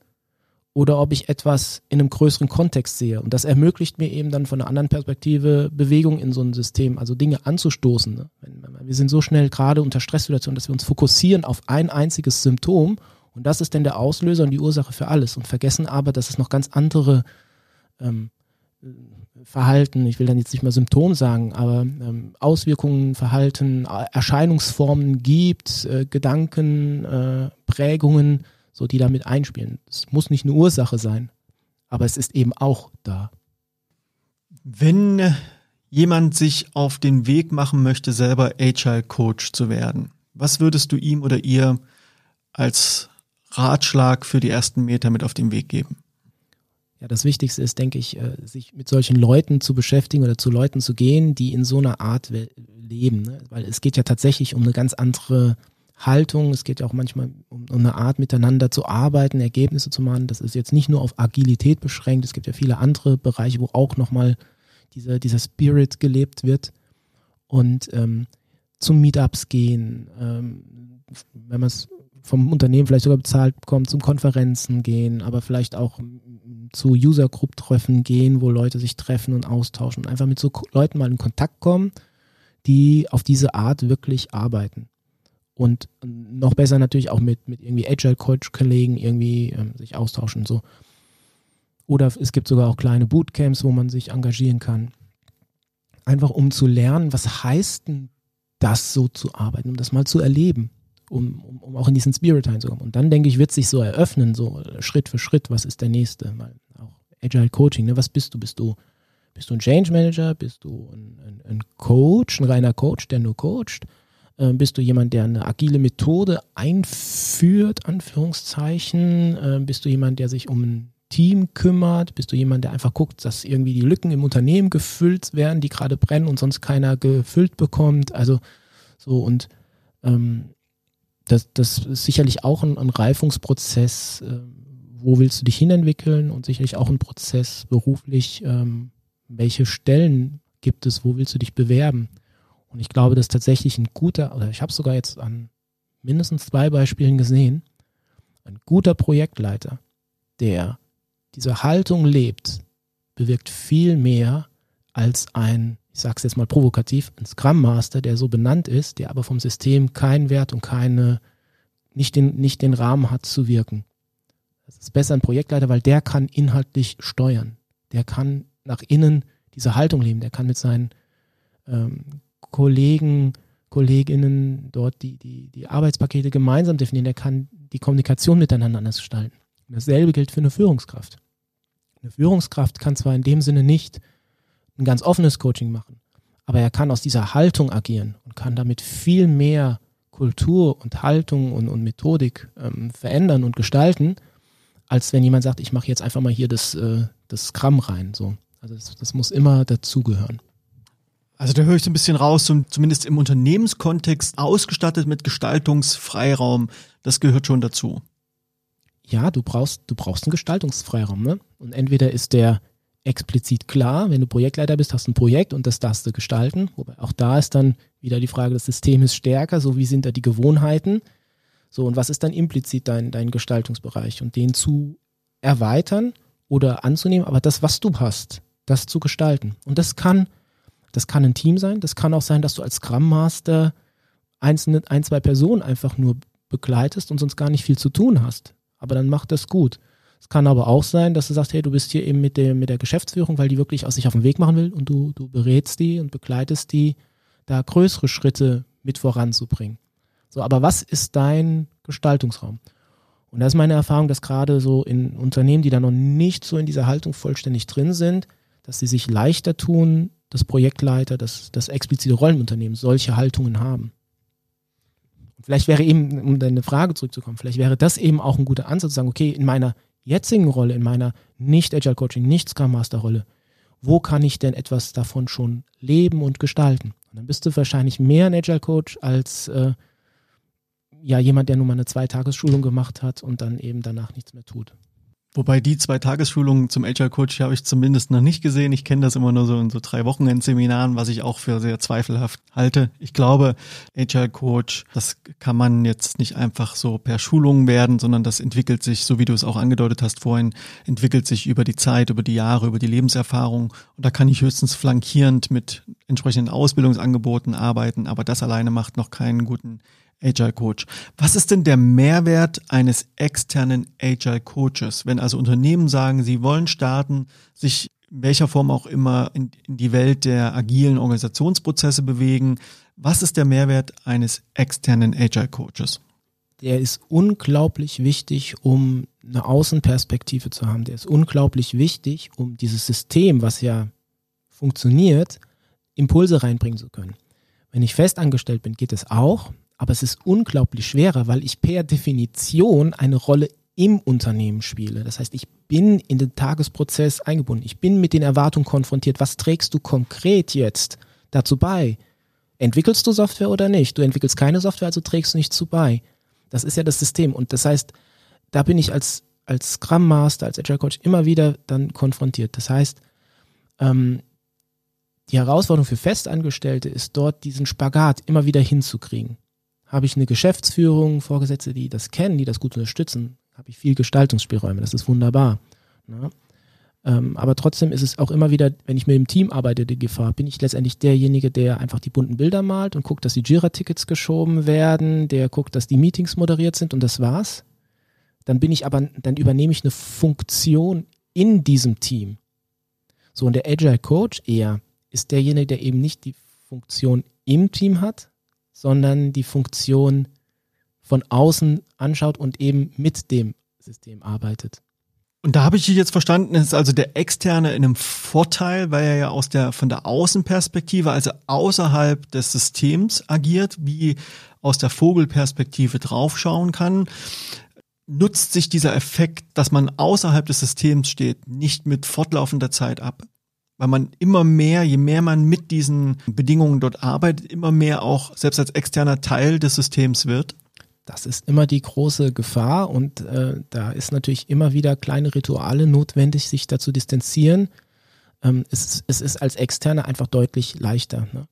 oder ob ich etwas in einem größeren Kontext sehe. Und das ermöglicht mir eben dann von einer anderen Perspektive Bewegung in so ein System, also Dinge anzustoßen. Ne? Wir sind so schnell gerade unter Stresssituationen, dass wir uns fokussieren auf ein einziges Symptom und das ist dann der Auslöser und die Ursache für alles und vergessen aber, dass es noch ganz andere ähm, Verhalten, ich will dann jetzt nicht mal Symptom sagen, aber ähm, Auswirkungen, Verhalten, Erscheinungsformen gibt, äh, Gedanken, äh, Prägungen, so die damit einspielen. Es muss nicht eine Ursache sein, aber es ist eben auch da. Wenn jemand sich auf den Weg machen möchte, selber Agile Coach zu werden, was würdest du ihm oder ihr als Ratschlag für die ersten Meter mit auf den Weg geben? Ja, das Wichtigste ist, denke ich, äh, sich mit solchen Leuten zu beschäftigen oder zu Leuten zu gehen, die in so einer Art leben. Ne? Weil es geht ja tatsächlich um eine ganz andere Haltung, es geht ja auch manchmal um, um, eine Art miteinander zu arbeiten, Ergebnisse zu machen. Das ist jetzt nicht nur auf Agilität beschränkt, es gibt ja viele andere Bereiche, wo auch nochmal dieser, dieser Spirit gelebt wird und ähm, zum Meetups gehen, ähm, wenn man es vom Unternehmen vielleicht sogar bezahlt bekommt, zum Konferenzen gehen, aber vielleicht auch zu User Group Treffen gehen, wo Leute sich treffen und austauschen einfach mit so Leuten mal in Kontakt kommen, die auf diese Art wirklich arbeiten. Und noch besser natürlich auch mit, mit irgendwie Agile Coach Kollegen irgendwie ähm, sich austauschen und so. Oder es gibt sogar auch kleine Bootcamps, wo man sich engagieren kann. Einfach um zu lernen, was heißt denn das so zu arbeiten, um das mal zu erleben um, um, um auch in diesen Spirit reinzukommen. Und dann denke ich, wird sich so eröffnen, so Schritt für Schritt, was ist der nächste? Weil auch Agile Coaching, ne? was bist du? Bist du, bist du ein Change Manager? Bist du ein, ein, ein Coach, ein reiner Coach, der nur coacht? Ähm, bist du jemand, der eine agile Methode einführt, Anführungszeichen? Ähm, bist du jemand, der sich um ein Team kümmert? Bist du jemand, der einfach guckt, dass irgendwie die Lücken im Unternehmen gefüllt werden, die gerade brennen und sonst keiner gefüllt bekommt? Also so und ähm, das, das ist sicherlich auch ein, ein Reifungsprozess, äh, wo willst du dich hinentwickeln und sicherlich auch ein Prozess beruflich, ähm, welche Stellen gibt es, wo willst du dich bewerben. Und ich glaube, dass tatsächlich ein guter, oder ich habe sogar jetzt an mindestens zwei Beispielen gesehen, ein guter Projektleiter, der diese Haltung lebt, bewirkt viel mehr als ein ich sage es jetzt mal provokativ, ein Scrum Master, der so benannt ist, der aber vom System keinen Wert und keine, nicht den, nicht den Rahmen hat zu wirken. Das ist besser ein Projektleiter, weil der kann inhaltlich steuern. Der kann nach innen diese Haltung leben. Der kann mit seinen ähm, Kollegen, Kolleginnen dort die, die, die Arbeitspakete gemeinsam definieren. Der kann die Kommunikation miteinander anders gestalten. Dasselbe gilt für eine Führungskraft. Eine Führungskraft kann zwar in dem Sinne nicht ein ganz offenes Coaching machen. Aber er kann aus dieser Haltung agieren und kann damit viel mehr Kultur und Haltung und, und Methodik ähm, verändern und gestalten, als wenn jemand sagt, ich mache jetzt einfach mal hier das, äh, das Scrum rein. So. Also das, das muss immer dazugehören. Also da höre ich so ein bisschen raus, zumindest im Unternehmenskontext ausgestattet mit Gestaltungsfreiraum. Das gehört schon dazu. Ja, du brauchst, du brauchst einen Gestaltungsfreiraum. Ne? Und entweder ist der explizit klar. Wenn du Projektleiter bist, hast du ein Projekt und das darfst du gestalten. Wobei auch da ist dann wieder die Frage, das System ist stärker, so wie sind da die Gewohnheiten. So, und was ist dann implizit dein, dein Gestaltungsbereich? Und den zu erweitern oder anzunehmen, aber das, was du hast, das zu gestalten. Und das kann, das kann ein Team sein, das kann auch sein, dass du als Scrum Master einzelne, ein, zwei Personen einfach nur begleitest und sonst gar nicht viel zu tun hast. Aber dann mach das gut. Es kann aber auch sein, dass du sagst, hey, du bist hier eben mit der, mit der Geschäftsführung, weil die wirklich aus sich auf den Weg machen will und du, du berätst die und begleitest die, da größere Schritte mit voranzubringen. So, aber was ist dein Gestaltungsraum? Und da ist meine Erfahrung, dass gerade so in Unternehmen, die da noch nicht so in dieser Haltung vollständig drin sind, dass sie sich leichter tun, das Projektleiter, das, das explizite Rollenunternehmen solche Haltungen haben. Vielleicht wäre eben, um deine Frage zurückzukommen, vielleicht wäre das eben auch ein guter Ansatz, zu sagen, okay, in meiner jetzigen Rolle, in meiner nicht Agile Coaching, nicht Scrum Master Rolle, wo kann ich denn etwas davon schon leben und gestalten? Und dann bist du wahrscheinlich mehr ein Agile Coach als äh, ja jemand, der nur mal eine Zweitagesschulung gemacht hat und dann eben danach nichts mehr tut. Wobei die zwei Tagesschulungen zum Agile Coach habe ich zumindest noch nicht gesehen. Ich kenne das immer nur so in so drei Wochenendseminaren, was ich auch für sehr zweifelhaft halte. Ich glaube, Agile Coach, das kann man jetzt nicht einfach so per Schulung werden, sondern das entwickelt sich, so wie du es auch angedeutet hast vorhin, entwickelt sich über die Zeit, über die Jahre, über die Lebenserfahrung. Und da kann ich höchstens flankierend mit entsprechenden Ausbildungsangeboten arbeiten, aber das alleine macht noch keinen guten Agile Coach. Was ist denn der Mehrwert eines externen Agile Coaches, wenn also Unternehmen sagen, sie wollen starten, sich in welcher Form auch immer in, in die Welt der agilen Organisationsprozesse bewegen? Was ist der Mehrwert eines externen Agile Coaches? Der ist unglaublich wichtig, um eine Außenperspektive zu haben. Der ist unglaublich wichtig, um dieses System, was ja funktioniert, Impulse reinbringen zu können. Wenn ich festangestellt bin, geht es auch, aber es ist unglaublich schwerer, weil ich per Definition eine Rolle im Unternehmen spiele. Das heißt, ich bin in den Tagesprozess eingebunden. Ich bin mit den Erwartungen konfrontiert. Was trägst du konkret jetzt dazu bei? Entwickelst du Software oder nicht? Du entwickelst keine Software, also trägst du nicht zu bei. Das ist ja das System. Und das heißt, da bin ich als, als Scrum Master, als Agile Coach immer wieder dann konfrontiert. Das heißt, ähm, die Herausforderung für Festangestellte ist dort diesen Spagat immer wieder hinzukriegen. Habe ich eine Geschäftsführung, Vorgesetzte, die das kennen, die das gut unterstützen, habe ich viel Gestaltungsspielräume. Das ist wunderbar. Ne? Ähm, aber trotzdem ist es auch immer wieder, wenn ich mit dem Team arbeite, die Gefahr, bin ich letztendlich derjenige, der einfach die bunten Bilder malt und guckt, dass die Jira-Tickets geschoben werden, der guckt, dass die Meetings moderiert sind und das war's. Dann bin ich aber, dann übernehme ich eine Funktion in diesem Team. So, und der Agile Coach eher ist derjenige, der eben nicht die Funktion im Team hat, sondern die Funktion von außen anschaut und eben mit dem System arbeitet. Und da habe ich dich jetzt verstanden, ist also der Externe in einem Vorteil, weil er ja aus der, von der Außenperspektive, also außerhalb des Systems agiert, wie aus der Vogelperspektive draufschauen kann. Nutzt sich dieser Effekt, dass man außerhalb des Systems steht, nicht mit fortlaufender Zeit ab? Weil man immer mehr, je mehr man mit diesen Bedingungen dort arbeitet, immer mehr auch selbst als externer Teil des Systems wird. Das ist immer die große Gefahr und äh, da ist natürlich immer wieder kleine Rituale notwendig, sich dazu distanzieren. Ähm, es, es, ist als Externer einfach deutlich leichter. Ne?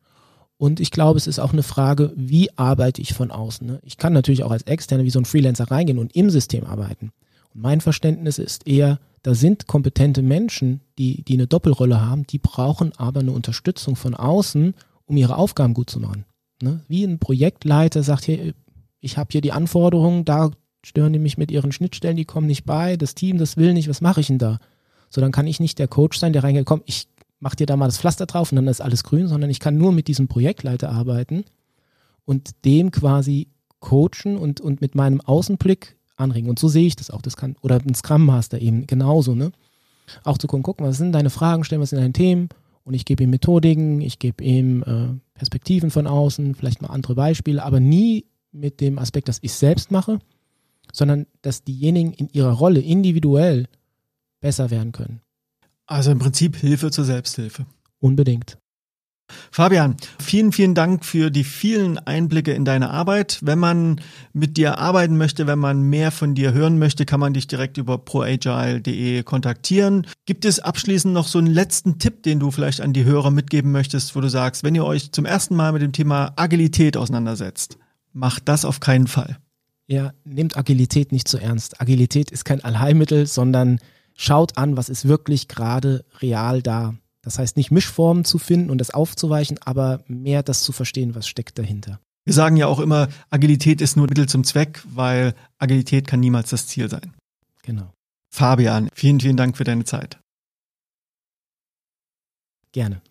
Und ich glaube, es ist auch eine Frage, wie arbeite ich von außen. Ne? Ich kann natürlich auch als Externer wie so ein Freelancer reingehen und im System arbeiten. Und mein Verständnis ist eher, da sind kompetente Menschen, die, die eine Doppelrolle haben, die brauchen aber eine Unterstützung von außen, um ihre Aufgaben gut zu machen. Ne? Wie ein Projektleiter sagt, hier, ich habe hier die Anforderungen, da stören die mich mit ihren Schnittstellen, die kommen nicht bei, das Team, das will nicht, was mache ich denn da? So, dann kann ich nicht der Coach sein, der reingeht, komm, ich mach dir da mal das Pflaster drauf und dann ist alles grün, sondern ich kann nur mit diesem Projektleiter arbeiten und dem quasi coachen und, und mit meinem Außenblick anregen. Und so sehe ich das auch. Das kann, oder ein Scrum Master eben genauso, ne? Auch zu gucken, gucken, was sind deine Fragen, stellen, was sind deine Themen und ich gebe ihm Methodiken, ich gebe ihm äh, Perspektiven von außen, vielleicht mal andere Beispiele, aber nie mit dem Aspekt, dass ich selbst mache, sondern dass diejenigen in ihrer Rolle individuell besser werden können. Also im Prinzip Hilfe zur Selbsthilfe. Unbedingt. Fabian, vielen, vielen Dank für die vielen Einblicke in deine Arbeit. Wenn man mit dir arbeiten möchte, wenn man mehr von dir hören möchte, kann man dich direkt über proagile.de kontaktieren. Gibt es abschließend noch so einen letzten Tipp, den du vielleicht an die Hörer mitgeben möchtest, wo du sagst, wenn ihr euch zum ersten Mal mit dem Thema Agilität auseinandersetzt, macht das auf keinen Fall. Ja, nehmt Agilität nicht zu so ernst. Agilität ist kein Allheilmittel, sondern schaut an, was ist wirklich gerade real da. Das heißt nicht Mischformen zu finden und das aufzuweichen, aber mehr das zu verstehen, was steckt dahinter. Wir sagen ja auch immer, Agilität ist nur Mittel zum Zweck, weil Agilität kann niemals das Ziel sein. Genau. Fabian, vielen, vielen Dank für deine Zeit. Gerne.